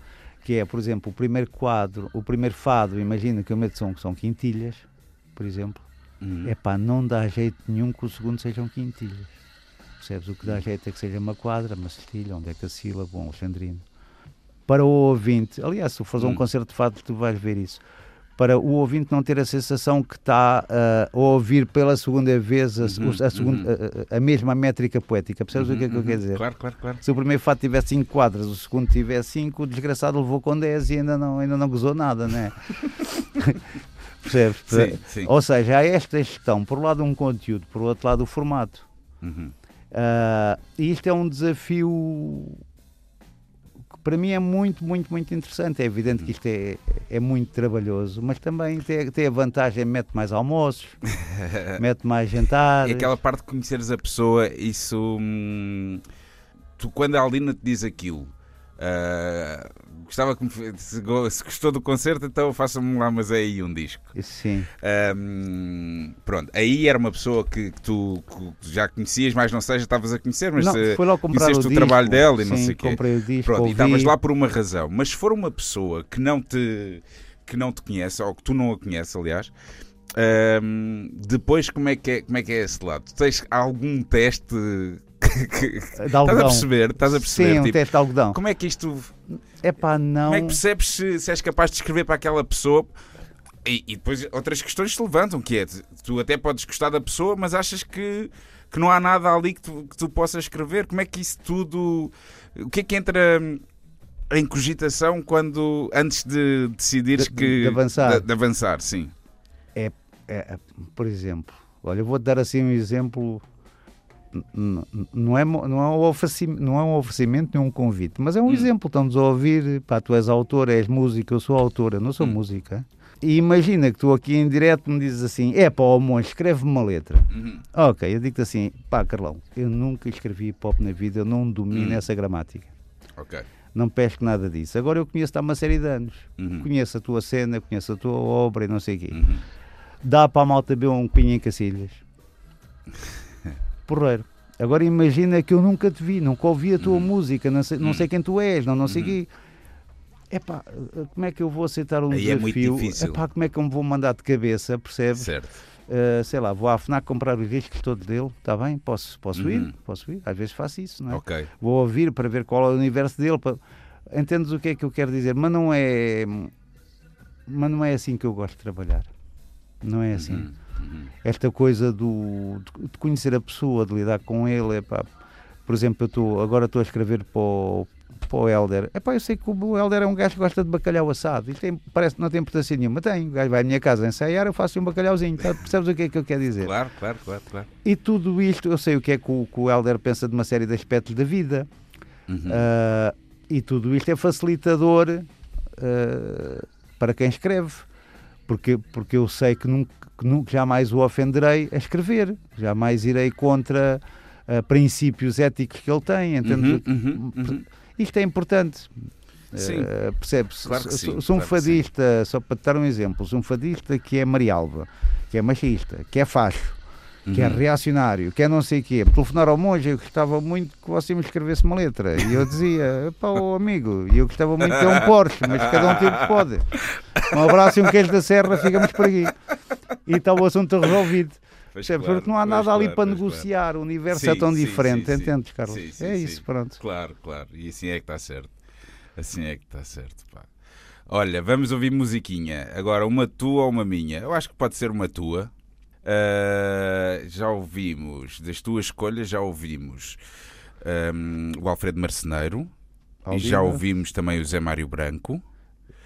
que é, por exemplo, o primeiro quadro, o primeiro fado, imagina que eu meto som que são quintilhas, por exemplo.
Hum.
É pá, não dá jeito nenhum que o segundo sejam quintilhas. Percebes? O que dá jeito é que seja uma quadra, uma cestilha, onde é que a sílaba, um alexandrino. Para o ouvinte, aliás, se fores a um
Hum.
concerto de fado, tu vais ver isso. Para o ouvinte não ter a sensação que está ah, a ouvir pela segunda vez a,
Uhum,
a segunda- a- a- a mesma métrica poética. Percebes o que é que eu
Uhum,
quero dizer?
Claro, claro, claro.
Se o primeiro fado tivesse 5 quadras, o segundo tiver 5, o desgraçado levou com 10 e ainda não, ainda não gozou nada, não é? Percebes?
Sim, sim.
Ou seja, há esta gestão, por um lado um conteúdo, por outro lado o formato.
Uhum.
E isto é um desafio para mim é muito, muito, muito interessante. É evidente que isto é, é muito trabalhoso, mas também tem, tem a vantagem, mete mais almoços, mete mais jantares.
E aquela parte de conheceres a pessoa, isso. hum, tu, quando a Aldina te diz aquilo, ah, gostava que me. Se, go- se gostou do concerto, então faça-me lá, mas é aí um disco.
Sim,
Hum, pronto, aí era uma pessoa que, que tu que já conhecias, mas não seja, estavas a conhecer, mas
não,
eh,
foi logo comprar o,
conheceste o
disco.
trabalho dela e não
Sim,
sei o quê.
o disco,
Pronto, e
ouvi.
estavas lá por uma razão. Mas se for uma pessoa que não te, que não te conhece, ou que tu não a conheces, aliás, hum, depois como é, que é, como é que é esse lado? Tu tens algum teste que, que-
De
estás a perceber? Estás a perceber?
Sim, um
tipo,
teste de algodão.
como é que isto.
É pá, não.
Como é que percebes se, se és capaz de escrever para aquela pessoa? E, e depois outras questões se levantam, que é, tu até podes gostar da pessoa, mas achas que, que não há nada ali que tu, que tu possas escrever. Como é que isso tudo... O que é que entra em cogitação quando, antes de decidires
De-
que...
de avançar.
De, de avançar, sim.
É, é, por exemplo, olha, eu vou-te dar assim um exemplo. Não é, não, é um oferecimento, não é um oferecimento nem um convite, mas é um
Hum.
exemplo. Estamos a ouvir, pá, tu és autor, és música, eu sou autor, eu não sou
Hum.
música. E imagina que tu aqui em direto me dizes assim: é pá, monge, escreve-me uma letra.
Uhum.
Ok, eu digo-te assim: pá, Carlão, eu nunca escrevi hip hop na vida, eu não domino
Hum.
essa gramática.
Ok.
Não pesco nada disso. Agora eu conheço-te há uma série de anos.
Uhum.
Conheço a tua cena, conheço a tua obra e não sei o quê.
Uhum.
Dá para a malta beber um pinho em Cacilhas. Porreiro. Agora imagina que eu nunca te vi, nunca ouvi a tua
Uhum.
música, não sei, não sei quem tu és, não, não sei
Uhum.
quê. Epá, como é que eu vou aceitar um
Aí é muito
desafio?
difícil.
Epá, como é que eu me vou mandar de cabeça, percebes?
Certo.
Uh, sei lá, vou à FNAC comprar os discos todos dele, está bem? Posso, posso
Uhum.
ir? Posso ir? Às vezes faço isso, não é? Vou ouvir para ver qual é o universo dele. Para... Entendes o que é que eu quero dizer? Mas não é. Mas não é assim que eu gosto de trabalhar. Não é assim.
Uhum. Uhum.
Esta coisa do, de conhecer a pessoa, de lidar com ele. Epá, por exemplo, eu estou agora estou a escrever para o, para o Helder. Epá, eu sei que o Helder é um gajo que gosta de bacalhau assado. Isto tem- parece que não tem importância nenhuma. Tem. O gajo vai à minha casa ensaiar, eu faço um bacalhauzinho. Tá? Percebes o que é que eu quero dizer?
Claro, claro, claro, claro.
E tudo isto, eu sei o que é que o, que o Helder pensa de uma série de aspectos da vida.
Uhum.
Ah, e tudo isto é facilitador ah, para quem escreve, porque, porque eu sei que nunca, que nunca jamais o ofenderei a escrever, jamais irei contra ah, princípios éticos que ele tem. entendes?
Uhum, uhum, uhum.
Isto é importante.
Sim.
Ah, percebes?
Claro que sim,
se um
claro
fadista, só para te dar um exemplo, se um fadista que é Marialva, que é machista, que é facho, que é
Uhum.
reacionário, que é não sei o quê, telefonar ao monge, eu gostava muito que você me escrevesse uma letra. E eu dizia, pá, ô amigo, e eu gostava muito de ter um Porsche, mas cada um tem o que pode. Um abraço e um queijo da serra, ficamos por aqui. E está o assunto resolvido.
Pois
Percebes?
claro,
Porque não há nada ali
claro,
para
pois claro.
negociar, o universo
Sim,
é tão
sim,
diferente,
sim,
entendes, Carlos? É isso, pronto.
Claro, claro. E assim é que está certo. Assim é que está certo, pá. Olha, vamos ouvir musiquinha. Agora, uma tua ou uma minha? Eu acho que pode ser uma tua. Ah, já ouvimos, das tuas escolhas, já ouvimos ahm, o Alfredo Marceneiro. E já ouvimos também o Zé Mário Branco.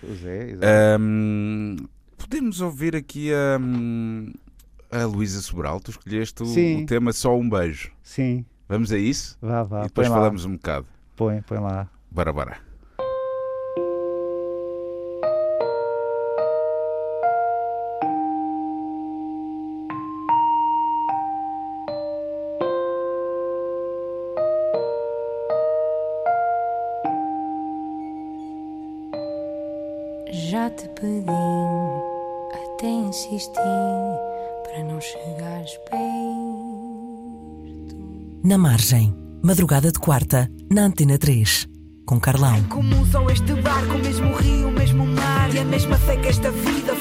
o Zé.
Ahm, podemos ouvir aqui a, a Luísa Sobral. Tu escolheste o,
Sim.
o tema Só um Beijo.
Sim,
Vamos a isso?
vá, vá,
e depois
põe lá.
falamos um bocado.
Põe, põe lá.
Bora, bora.
Te pedi, até insisti, para não chegares perto.
Na margem, madrugada de quarta, na Antena 3, com Carlão.
Como só este barco, o mesmo rio, o mesmo mar. E a mesma fé que esta vida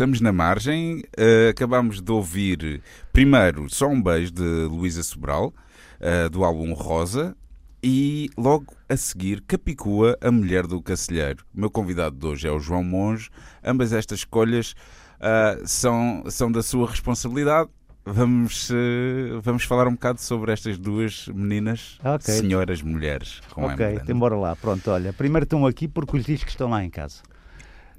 Estamos na margem. acabamos de ouvir primeiro Só um Beijo de Luísa Sobral, eh, do álbum Rosa. E logo a seguir, Capicua, a mulher do Cacilheiro. O meu convidado de hoje é o João Monge. Ambas estas escolhas ah, são, são da sua responsabilidade. Vamos, vamos falar um bocado sobre estas duas meninas,
Ok.
senhoras mulheres, com
ok,
M
então bora lá. Pronto, olha, primeiro estão aqui porque os discos estão lá em casa.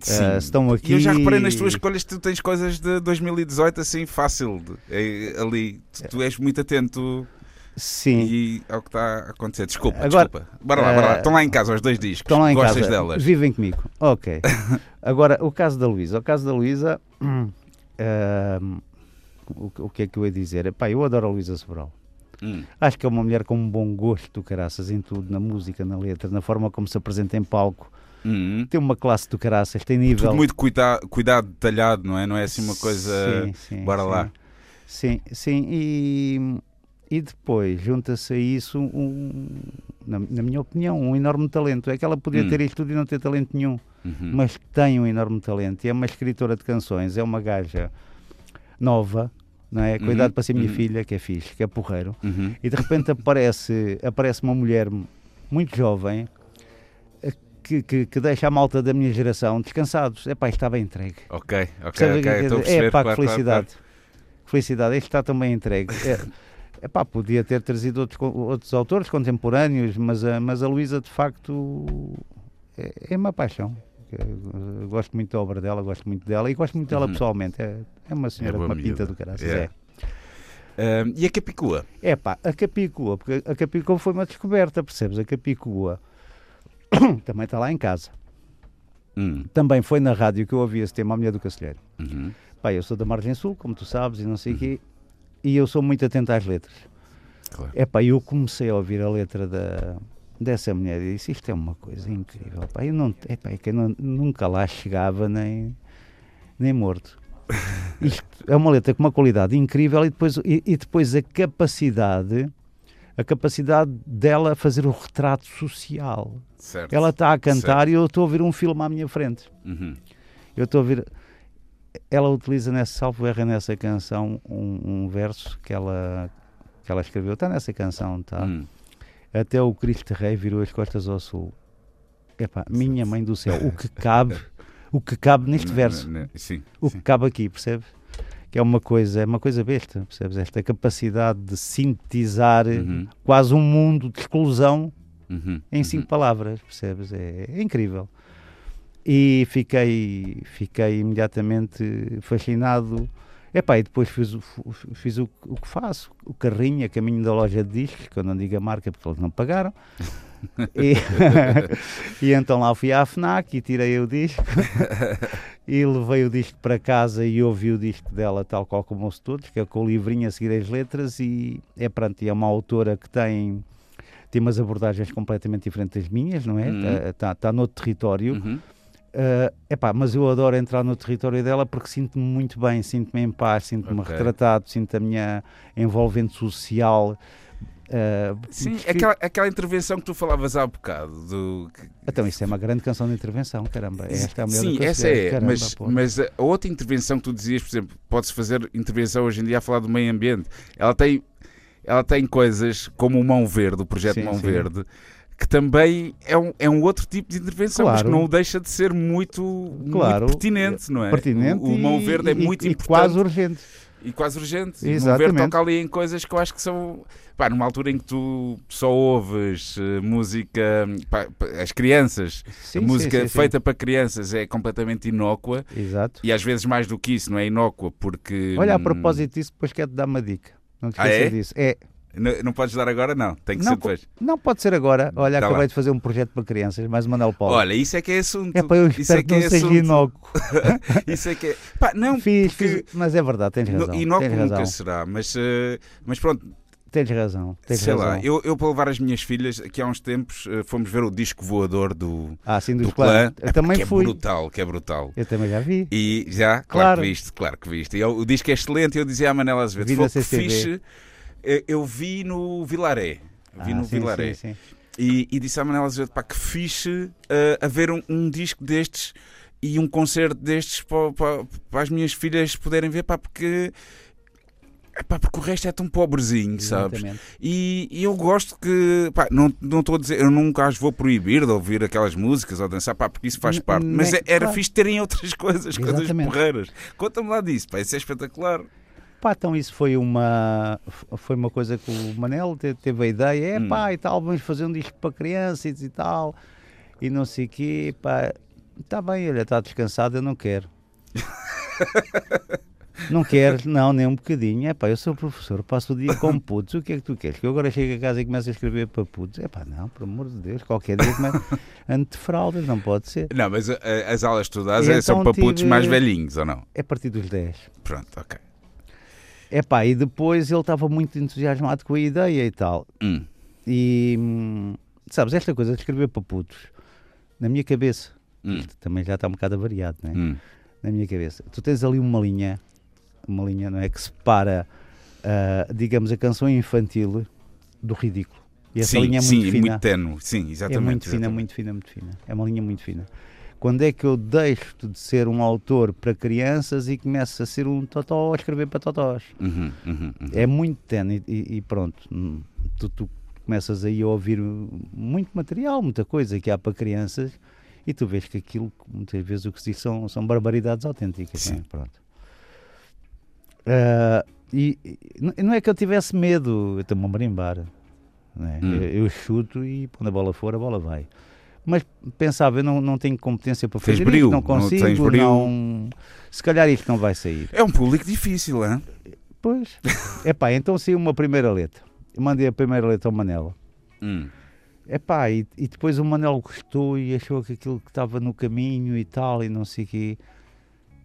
Ah, estão aqui.
E eu já reparei nas tuas escolhas que tu tens coisas de 2018 assim fácil. de- é, ali, tu, tu és muito atento
Sim.
e ao que está a acontecer. Desculpa,
Agora,
desculpa. Bora lá, bora lá. Estão lá em casa os dois discos.
Estão lá em
Gostas
casa.
delas?
Vivem comigo. Ok. Agora, o caso da Luísa. O caso da Luísa. ahm, o, o que é que eu ia dizer? Epá, eu adoro a Luísa Sobral.
Hum,
Acho que é uma mulher com um bom gosto caraças em tudo, na música, na letra, na forma como se apresenta em palco.
Hum.
Tem uma classe do caraças, tem nível.
Tudo muito cuida cuidado, detalhado, não é? Não é assim uma coisa.
Sim, sim,
Bora
sim.
lá.
Sim, sim. E, E depois junta-se a isso, um, na, na minha opinião, um enorme talento. É que ela podia
Hum.
ter isto tudo e não ter talento nenhum,
Uhum.
mas tem um enorme talento. E é uma escritora de canções, é uma gaja nova, não é?
Uhum,
Cuidado para ser minha
uhum.
filha, que é fixe, que é porreiro.
Uhum.
E de repente aparece, aparece uma mulher muito jovem que, que, que deixa a malta da minha geração descansados. É pá, estava entregue.
Ok, ok,
Percebe o
ok.
que quer
Estou a perceber.
É pá, que
claro, claro,
felicidade. Felicidade, este está também entregue. É, é pá, podia ter trazido outros, outros autores contemporâneos, mas a, mas a Luísa de facto é, é uma paixão. Eu gosto muito da obra dela, gosto muito dela e gosto muito dela
Uhum.
pessoalmente. É, é uma senhora com uma pinta
miúda.
do caralho.
É.
É.
claro. Ah, e a Capicua?
É pá, a Capicua, porque a Capicua foi uma descoberta, percebes? A Capicua também está lá em casa.
Hum,
Também foi na rádio que eu ouvi esse tema, a mulher do Cacilheiro.
uhum.
Pá, eu sou da Margem Sul, como tu sabes, e não sei o quê, e eu sou muito atento às letras.
Claro.
É pá, eu comecei a ouvir a letra da, dessa mulher e disse: Isto é uma coisa incrível. Pá, eu não, é pá, é que eu não- nunca lá chegava nem, nem morto. Isto é uma letra com uma qualidade incrível e depois, e, e depois a capacidade. A capacidade dela fazer o retrato social.
Certo.
Ela está a cantar
Certo.
e eu estou a ouvir um filme à minha frente.
Uhum.
Eu estou a ouvir. Ela utiliza nessa salvo erro nessa canção um, um verso que ela, que ela escreveu. Está nessa canção, tá?
Hum.
Até o Cristo Rei virou as costas ao sul. Epá, minha mãe do céu, o que cabe, o que cabe neste verso,
Sim.
o que cabe aqui, percebes? Que é uma coisa, é uma coisa besta, percebes? Esta capacidade de sintetizar
Uhum,
quase um mundo de exclusão
uhum,
em
uhum.
cinco palavras, percebes? É, é incrível. E fiquei, fiquei imediatamente fascinado. Epá, e depois fiz, fiz o, o que faço, o carrinho a caminho da loja de discos, que eu não digo a marca porque eles não pagaram. e, e então lá fui à FNAC e tirei o disco e levei o disco para casa e ouvi o disco dela tal qual como ouço todos, que é com o livrinho a seguir as letras e é pronto, é uma autora que tem tem umas abordagens completamente diferentes das minhas, não é?
Uhum.
Está tá noutro território.
Uhum.
Uh, epá, mas eu adoro entrar no território dela porque sinto-me muito bem, sinto-me em paz, sinto-me
Ok.
retratado, sinto a minha envolvente social. Uh,
Sim, aquela, aquela intervenção que tu falavas há bocado. Do,
Então, isso é uma grande canção de intervenção, caramba. Esta é a mulher
Sim, essa é.
caramba,
mas, mas a outra intervenção que tu dizias, por exemplo, pode-se fazer intervenção hoje em dia a falar do meio ambiente. Ela tem, ela tem coisas como o Mão Verde, o projeto
Sim,
Mão
sim.
Verde, que também é um, é um outro tipo de intervenção, mas que
Claro.
não deixa de ser muito,
Claro.
muito pertinente, não é?
Pertinente
o, o Mão
e-
Verde é
e-
muito
e
importante
quase urgente.
e quase urgente. O Mão
Exatamente.
Verde toca ali em coisas que eu acho que são. Pá, numa altura em que tu só ouves eh, música. pá, as crianças,
Sim,
a música
sim, sim,
feita para crianças é completamente inócua.
Exato.
E às vezes mais do que isso, não é inócua, porque.
Olha, a
hum,
propósito disso, depois quero-te dar uma dica. Não te
Ah,
esqueças
é?
disso. É,
Não, não podes dar agora, não. Tem que
Não,
ser depois.
não pode ser agora. Olha,
Tá
acabei
lá.
de fazer um projeto para crianças, mais o Manuel Paulo.
Olha, isso é que é assunto.
é para eu
isso
espero
é
que não
é
seja inócuo.
Isso é que é. Pá, não,
Fiz,
porque
fiz, mas é verdade, tens razão.
inócuo nunca
razão.
será, mas, eh, mas pronto,
Tens razão. Tens
sei
razão.
lá. Eu, eu para levar as minhas filhas, aqui há uns tempos, eh, fomos ver o disco voador do,
Ah, sim,
do clã.
Eu também
que
fui.
é brutal, que é brutal.
Eu também já vi.
E já, claro,
Claro.
que viste, claro que viste. E eu- o disco é excelente. Eu dizia à Manela
Vi
foi
na
que fixe. eh, Eu vi no Vilaré. Vi
Ah,
no
sim,
Vilaré.
sim, sim.
E, e disse à Manela Azevedo: pá, que fixe eh, haver um, um disco destes e um concerto destes para, para, para as minhas filhas poderem ver, pá, porque. Epá, porque o resto é tão pobrezinho, sabes? E, e eu gosto que, pá, não não estou a dizer, eu nunca as vou proibir de ouvir aquelas músicas ou dançar, pá, porque isso faz
N-
parte. Mas
nem-
é- era
claro.
fixe terem outras coisas, coisas
Exatamente.
porreiras. Conta-me lá disso, pá, isso é espetacular.
Pá, então isso foi uma, foi uma coisa que o Manel te- teve a ideia, é
Hum.
pá, e tal, vamos fazer um disco para crianças e tal, e não sei o quê, pá, está bem, olha, está descansado, eu não quero. não quero, não, nem um bocadinho, é pá, eu sou professor, passo o dia com putos, o que é que tu queres? Que eu agora chego a casa e começo a escrever para putos, é pá, não, por amor de Deus, qualquer dia começo ante de fraldas, não pode ser.
Não, mas uh, as aulas que tu dás
E
é- são
então
para putos
tive-
mais velhinhos, ou não?
É a partir dos 10.
Pronto, ok.
É pá, e depois ele estava muito entusiasmado com a ideia e tal.
Hum,
E hum, sabes, esta coisa de escrever para putos, na minha cabeça,
hum,
também já está um bocado avariado, né?
hum.
na minha cabeça. Tu tens ali uma linha, uma linha, não é? Que separa ah, digamos, a canção infantil do ridículo. E essa
sim,
linha é
sim,
muito fina.
muito tenue. Sim, exatamente.
é muito fina,
exatamente.
muito fina, muito fina. É uma linha muito fina. Quando é que eu deixo de ser um autor para crianças e começo a ser um totó a escrever para totós?
Uhum, uhum, uhum.
É muito tenue e, e pronto. hum, Tu, tu começas aí a ouvir muito material, muita coisa que há para crianças e tu vês que aquilo, muitas vezes, o que se diz são, são barbaridades autênticas. é?
Sim.
Pronto. Ah, e, e não- não é que eu tivesse medo, eu estou-me a marimbar. não é?
Hum.
Eu, eu chuto e quando a bola for, a bola vai. Mas pensava, eu não, não tenho competência para fazer
brio,
isto, não
não
consigo,
brio.
não, se calhar isto não vai sair.
É um público difícil, hein?
Pois. Epá, então saiu uma primeira letra. Eu mandei a primeira letra ao Manela.
Hum.
Epá, e, e depois o Manel gostou e achou que aquilo que estava no caminho e tal, e não sei o quê,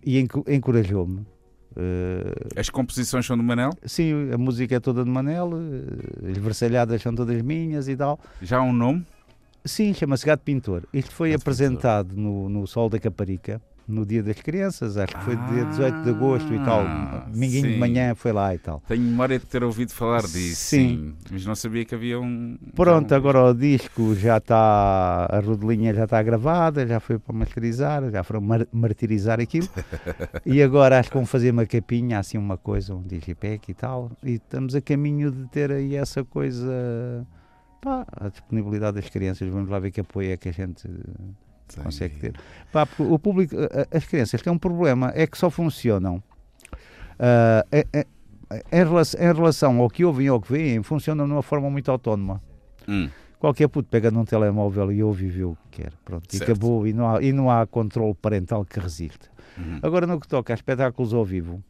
e enco- encorajou-me. Eh,
As composições são do Manel?
sim, a música é toda de Manel, eh, as versalhadas são todas minhas e tal.
Já há um nome?
Sim, chama-se Gato Pintor. Isto foi
Gato
apresentado no, no Sol da Caparica, no Dia das Crianças, acho que foi dia 18 de agosto e tal.
Ah,
Minguinho de
sim.
manhã foi lá e tal.
Tenho memória de ter ouvido falar disso.
Sim.
Mas não sabia que havia um.
Pronto,
um-
agora o disco já está, a rodelinha já está gravada, já foi para masterizar, já foram mar- martirizar aquilo. e agora acho que vão fazer uma capinha, assim uma coisa, um digipack e tal. E estamos a caminho de ter aí essa coisa, pá, a disponibilidade das crianças. Vamos lá ver que apoio é que a gente
Tem.
consegue ter. Pá, o público, as crianças têm um problema, é que só funcionam. ah, é- é- em, relação, em relação ao que ouvem ou ao que veem, funcionam de uma forma muito autónoma.
Hum.
Qualquer puto pega num telemóvel e ouve e vê o que quer. Pronto, e acabou. E não, há, e não há controle parental que resista.
Uhum.
Agora, no que toca a espetáculos ao vivo,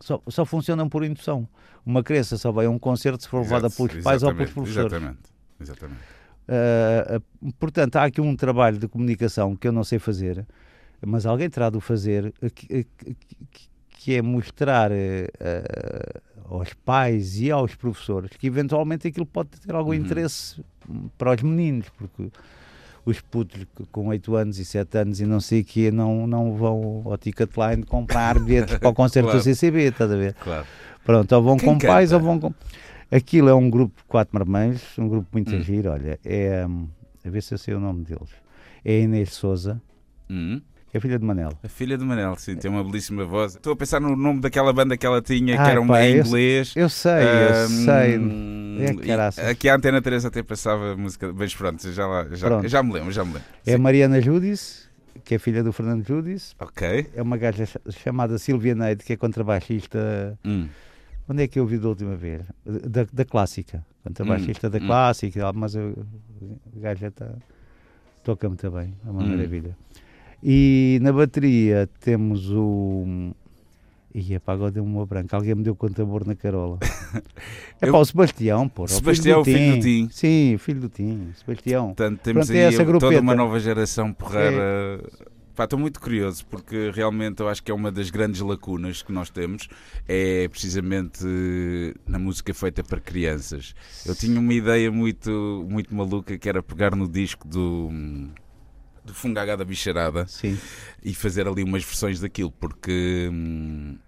só, só funcionam por indução. Uma criança só vai a um concerto se for levada pelos pais ou pelos professores.
Exatamente. exatamente.
Ah, portanto, há aqui um trabalho de comunicação que eu não sei fazer, mas alguém terá de o fazer, que, que- que- é mostrar ah, aos pais e aos professores que eventualmente aquilo pode ter algum
Uhum.
interesse para os meninos, porque os putos com 8 anos e 7 anos e não sei o que não, não vão ao Ticketline comprar bilhetes para o concerto
Claro.
do CCB, estás a ver?
Claro.
Pronto, ou vão
Quem
com pais ou
canta?
vão com. Aquilo é um grupo de quatro marmães, um grupo muito
Hum.
giro, olha. É. hum, A ver se eu sei o nome deles. É Inês Souza,
Hum.
que é filha de Manel.
A filha do Manel, sim, tem uma belíssima voz. Estou a pensar no nome daquela banda que ela tinha, que era uma em
eu-
inglês.
Eu sei, eu
Ahm,
sei. É
e
caraças.
Aqui a Antena 3 até passava música, mas pronto, já, lá, já,
Pronto.
já me lembro, já me lembro.
É
Sim.
Mariana Judice, que é filha do Fernando Judice.
Ok.
É uma gaja ch- chamada Silvia Neide, que é contrabaixista.
Hum.
Onde é que eu vi da última vez? Da, da clássica. Contrabaixista da
hum.
clássica, e tal, mas eu- a gaja está. toca muito bem, é uma
Hum.
maravilha. E na bateria temos o. Ih, epá, agora deu-me uma branca. Alguém me deu contabor na Carola. É
Eu-
pá, o Sebastião, pô.
Sebastião, o filho do Tim.
Sim, filho do Tim. Sebastião.
Portanto, temos
Pronto, é
aí
essa
toda uma nova geração porreira. Pá, estou muito curioso porque realmente eu acho que é uma das grandes lacunas que nós temos é precisamente eh, na música feita para crianças. Eu tinha uma ideia muito, muito maluca que era pegar no disco do, do Fungagá da Bicharada
Sim.
e fazer ali umas versões daquilo, porque, hum,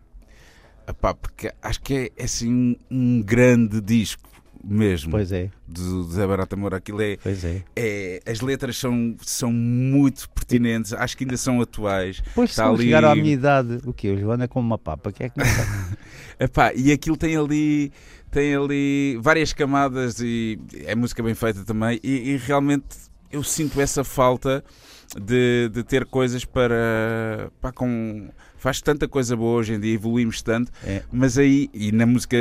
epá, porque acho que é, é assim um, um grande disco mesmo
Pois é,
do Zé Barata Moura. Aquilo é,
pois é.
é- as letras são, são muito pertinentes, acho que ainda são atuais.
Depois, se
Tá
não
ali-
chegaram à minha idade, o quê? O Joana é como uma papa. Que é que não?
Epá, e aquilo tem ali, tem ali várias camadas e é música bem feita também. E, e realmente eu sinto essa falta de, de ter coisas para. pá, com, faz tanta coisa boa hoje em dia, evoluímos tanto,
É.
mas aí, e na música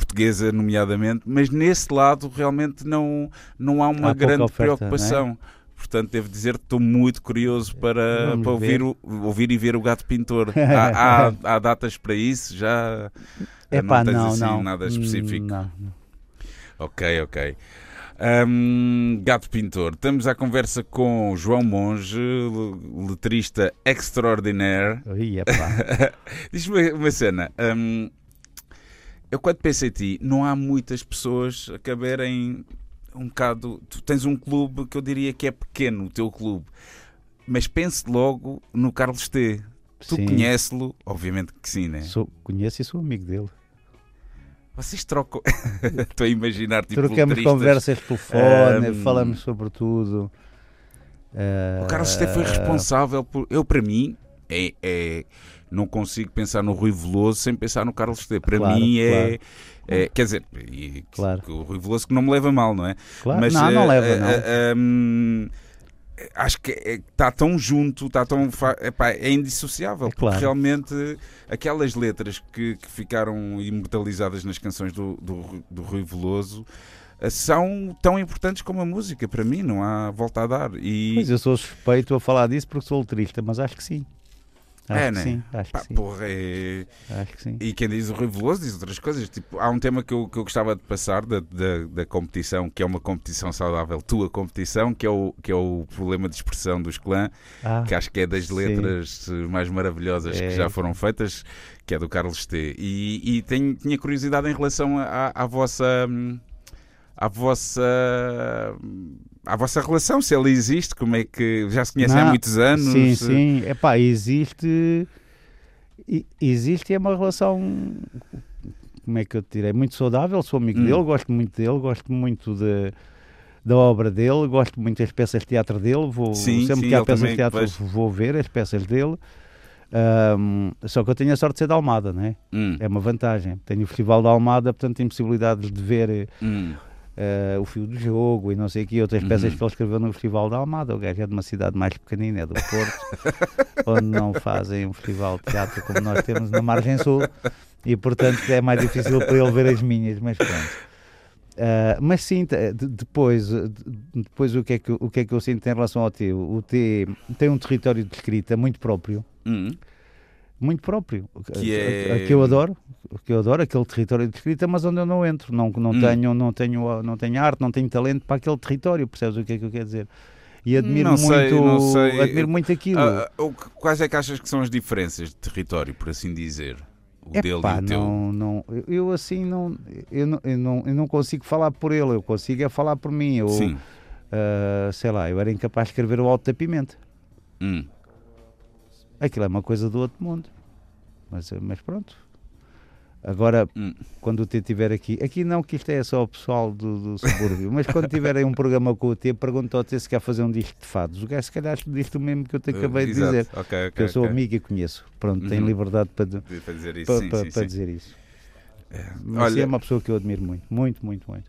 portuguesa, nomeadamente, mas nesse lado realmente não, não há uma
Há
grande
oferta, é?
preocupação. Portanto, devo dizer que estou muito curioso para,
Vamos
para ouvir, o, ouvir e ver o Gato Pintor. Há, há, há datas para isso? Já
É
não tens
não,
assim
não.
nada específico?
Não, não.
Ok, ok. Hum, Gato Pintor, estamos à conversa com João Monge, le- letrista extraordinaire.
Epá.
Diz-me uma cena. hum, eu quando penso em ti, não há muitas pessoas a caberem um bocado. Tu tens um clube que eu diria que é pequeno, o teu clube. Mas pense logo no Carlos T. Tu conheces-lo? Obviamente que sim, né?
Sou, conheço e sou amigo dele.
Vocês trocam. Estou a imaginar tipo.
Trocamos conversas de telefone,
Ahm,
falamos sobre tudo.
O Carlos T foi
Ah,
responsável por. Eu, para mim, é, é- não consigo pensar no Rui Veloso sem pensar no Carlos T. Para
Claro,
mim é.
claro.
é- quer dizer, e,
Claro.
que o Rui Veloso que não me leva mal, não é?
Claro.
Mas,
não, não
eh,
leva,
eh,
não.
eh, hum, acho que está tão junto, está tão. epá, é indissociável.
É
porque
claro.
realmente aquelas letras que, que ficaram imortalizadas nas canções do, do, do Rui Veloso são tão importantes como a música, para mim, não há volta a dar. E,
Pois eu sou suspeito a falar disso porque sou letrista, mas acho que sim. Acho
É,
que
né?
sim, acho
pá,
que sim.
porra, é-
Acho que sim.
E quem diz o Rui Veloso diz outras coisas. Tipo, há um tema que eu, que eu gostava de passar da, da, da competição, que é uma competição saudável, tua competição, que é o, que é o problema de expressão dos clã,
Ah,
que acho que é das
sim.
letras eh, mais maravilhosas que
É.
já foram feitas, que é do Carlos T. E, e tenho, tinha curiosidade em relação à, à vossa. hum, À vossa. À vossa relação, se ela existe, como é que. Já se conhecem há
Não,
muitos anos?
Sim, sim. Epá, existe. e- Existe é uma relação. Como é que eu te direi? Muito saudável. Sou amigo
Hum.
dele, gosto muito dele, gosto muito de, da obra dele, gosto muito das peças de teatro dele. Vou,
Sim,
sempre
sim,
que há peças de teatro, vou ver as peças dele. Ahm, só que eu tenho a sorte de ser da Almada, não é?
Hum,
É uma vantagem. Tenho o Festival da Almada, portanto tenho possibilidades de ver
hum.
Eh, o fio do jogo e não sei o que, outras
Uhum.
peças que ele escreveu no Festival da Almada. O gajo é de uma cidade mais pequenina, é do Porto, onde não fazem um festival de teatro como nós temos na Margem Sul e, portanto, é mais difícil para ele ver as minhas, mas pronto. Eh, mas sim, depois, de- depois o, que é que, o que é que eu sinto em relação ao T? O T tem um território de escrita muito próprio,
Hum.
Muito próprio,
Que é-
que eu adoro, que eu adoro aquele território de escrita, mas onde eu não entro, não, não,
Hum.
tenho, não, tenho, não tenho arte, não tenho talento para aquele território, percebes o que é que eu quero dizer? E admiro
Não sei,
muito,
não sei.
admiro muito aquilo.
Ah, ah, quais é que achas que são as diferenças de território, por assim dizer? O dele
Epá,
e o teu?
não, não, eu, assim não eu, não, eu não, eu não consigo falar por ele, eu consigo é falar por mim. Eu,
Sim.
ah, sei lá, eu era incapaz de escrever o Alto da Pimenta.
Hum.
Aquilo é uma coisa do outro mundo. Mas, mas pronto. Agora,
Hum.
quando o T estiver aqui, aqui não que isto é só o pessoal do, do subúrbio, mas quando tiverem um programa com o T, pergunta ao T se quer fazer um disco de fados. O gajo se calhar diz o mesmo que eu te acabei de
Exato.
dizer.
Ok, ok,
Que eu sou
ok.
amigo e conheço. Pronto, tenho
Uhum.
liberdade para, de-
De- Para dizer isso,
para,
sim,
para-
sim,
para
sim.
dizer isso.
É.
Mas
Olha,
é uma pessoa que eu admiro muito, muito, muito, muito.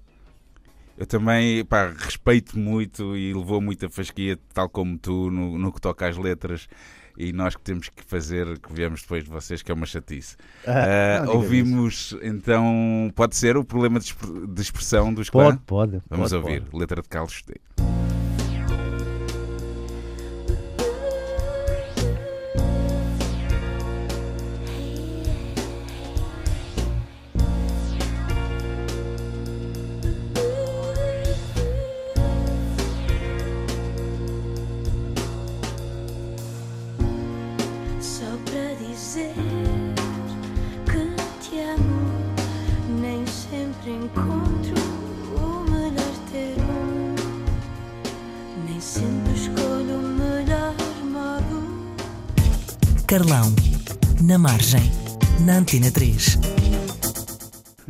eu também pá, respeito muito e levou muita fasquia, tal como tu, no, no que toca às letras. E nós que temos que fazer, que viemos depois de vocês, que é uma chatice. Ah,
não diga
ouvimos então, pode ser o problema de, expr- de expressão dos
Pode,
clã?
pode.
Vamos
pode,
ouvir,
pode.
letra de Carlos T.
Antena 3.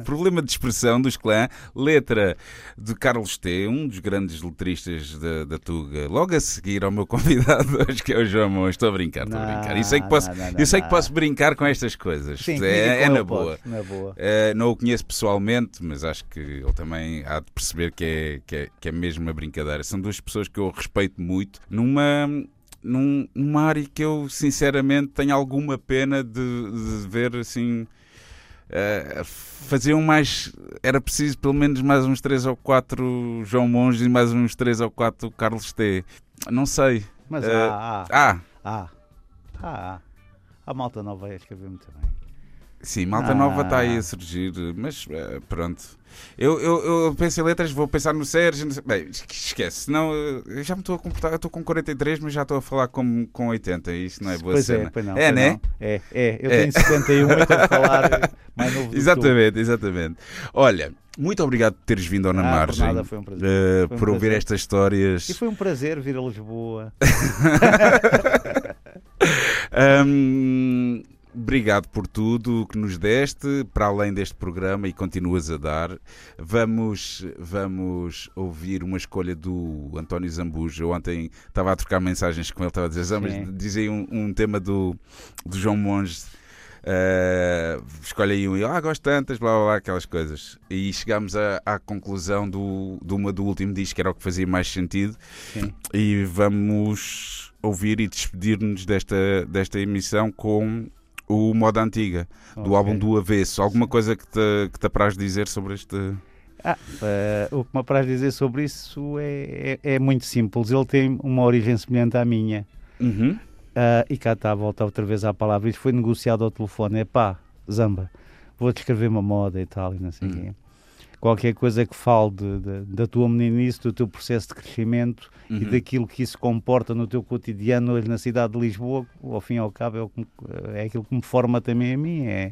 Problema de expressão dos clã, letra de Carlos T, um dos grandes letristas da, da Tuga. Logo a seguir ao meu convidado hoje, que é o João Mons. Estou a brincar, estou a
Não,
brincar. Eu sei que posso,
não, não,
eu sei que
não.
posso brincar com estas coisas.
Sim,
é, é
com
na boa.
podes, Na boa.
Uh, não o conheço pessoalmente, mas acho que ele também há de perceber que é, que é, que é mesmo uma brincadeira. São duas pessoas que eu respeito muito numa, num- numa área que eu sinceramente tenho alguma pena de, de ver assim. uh, faziam mais. Era preciso pelo menos mais uns 3 ou 4 João Monge e mais uns 3 ou 4 Carlos T. Não sei.
Mas
Eh,
há, há,
Ah,
há, há, há. A malta nova a escrever muito bem.
Sim, Malta
Ah.
Nova está aí a surgir, mas eh, pronto. Eu, eu, eu penso em letras, vou pensar no Sérgio. Bem, es- esquece, senão eh, eu já me estou a comportar. Eu estou com 43, mas já estou a falar com, com 80. E isso não é boa
pois
cena.
é, pois não.
É,
pois
né?
não. É, é. Eu
É.
tenho 71 e estou a falar mais novo.
Exatamente, exatamente. Olha, muito obrigado por teres vindo ao Na
Ah, por
Margem.
nada, foi um prazer.
eh,
Foi um
por ouvir
prazer.
estas histórias.
E foi um prazer vir a Lisboa.
Ahm, obrigado por tudo que nos deste, para além deste programa e continuas a dar. Vamos, vamos ouvir uma escolha do António Zambujo. Eu ontem estava a trocar mensagens com ele, estava a dizer, Zambas,
Sim.
diz aí um, um tema do, do João Monge. Uh, escolhe aí um, e, ah, gosto tantas, blá blá blá, aquelas coisas. E chegámos à, à conclusão do, de uma do último disco, que era o que fazia mais sentido.
Sim.
E vamos ouvir e despedir-nos desta, desta emissão com o Moda Antiga, do
Ok.
álbum do Avesso. Alguma coisa que te, que te apraz dizer sobre este.
Ah, eh, o que me apraz dizer sobre isso é, é, é muito simples. Ele tem uma origem semelhante à minha.
Uhum.
Ah, e cá está a voltar outra vez à palavra. Isto foi negociado ao telefone. É pá, Zamba, vou-te escrever uma moda e tal, e não sei o
Hum.
quê. Qualquer coisa que fale de- de- da tua meninice, do teu processo de crescimento e
Uhum.
daquilo que isso comporta no teu cotidiano hoje na cidade de Lisboa, ao fim e ao cabo é, que é aquilo que me forma também a mim. É,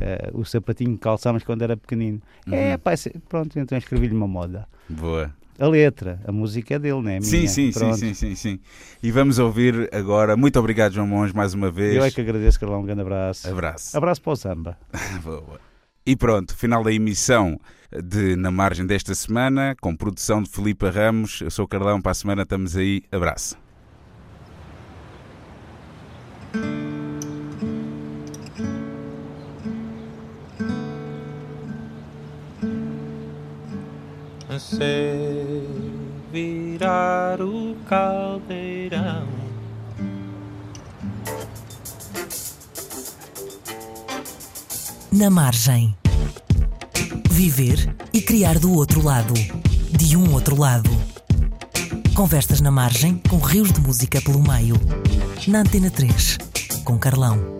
eh, o sapatinho que calçámos quando era pequenino. É,
Uhum.
pá, esse- pronto, então escrevi-lhe uma moda.
Boa.
A letra, a música é dele, não é?
Sim, sim, sim,
Pronto.
sim, sim, sim. E vamos ouvir agora. Muito obrigado, João Monge, mais uma vez.
Eu é que agradeço, Carlão. Um grande abraço.
Abraço.
Abraço para o samba.
Boa. E pronto, final da emissão de Na Margem desta semana, com produção de Filipe Ramos. Eu sou o Carlão, para a semana estamos aí. Abraço.
Sei virar o caldeirão.
Na margem. Viver e criar do outro lado. De um outro lado. Conversas na margem com rios de música pelo meio. Na Antena 3, com Carlão.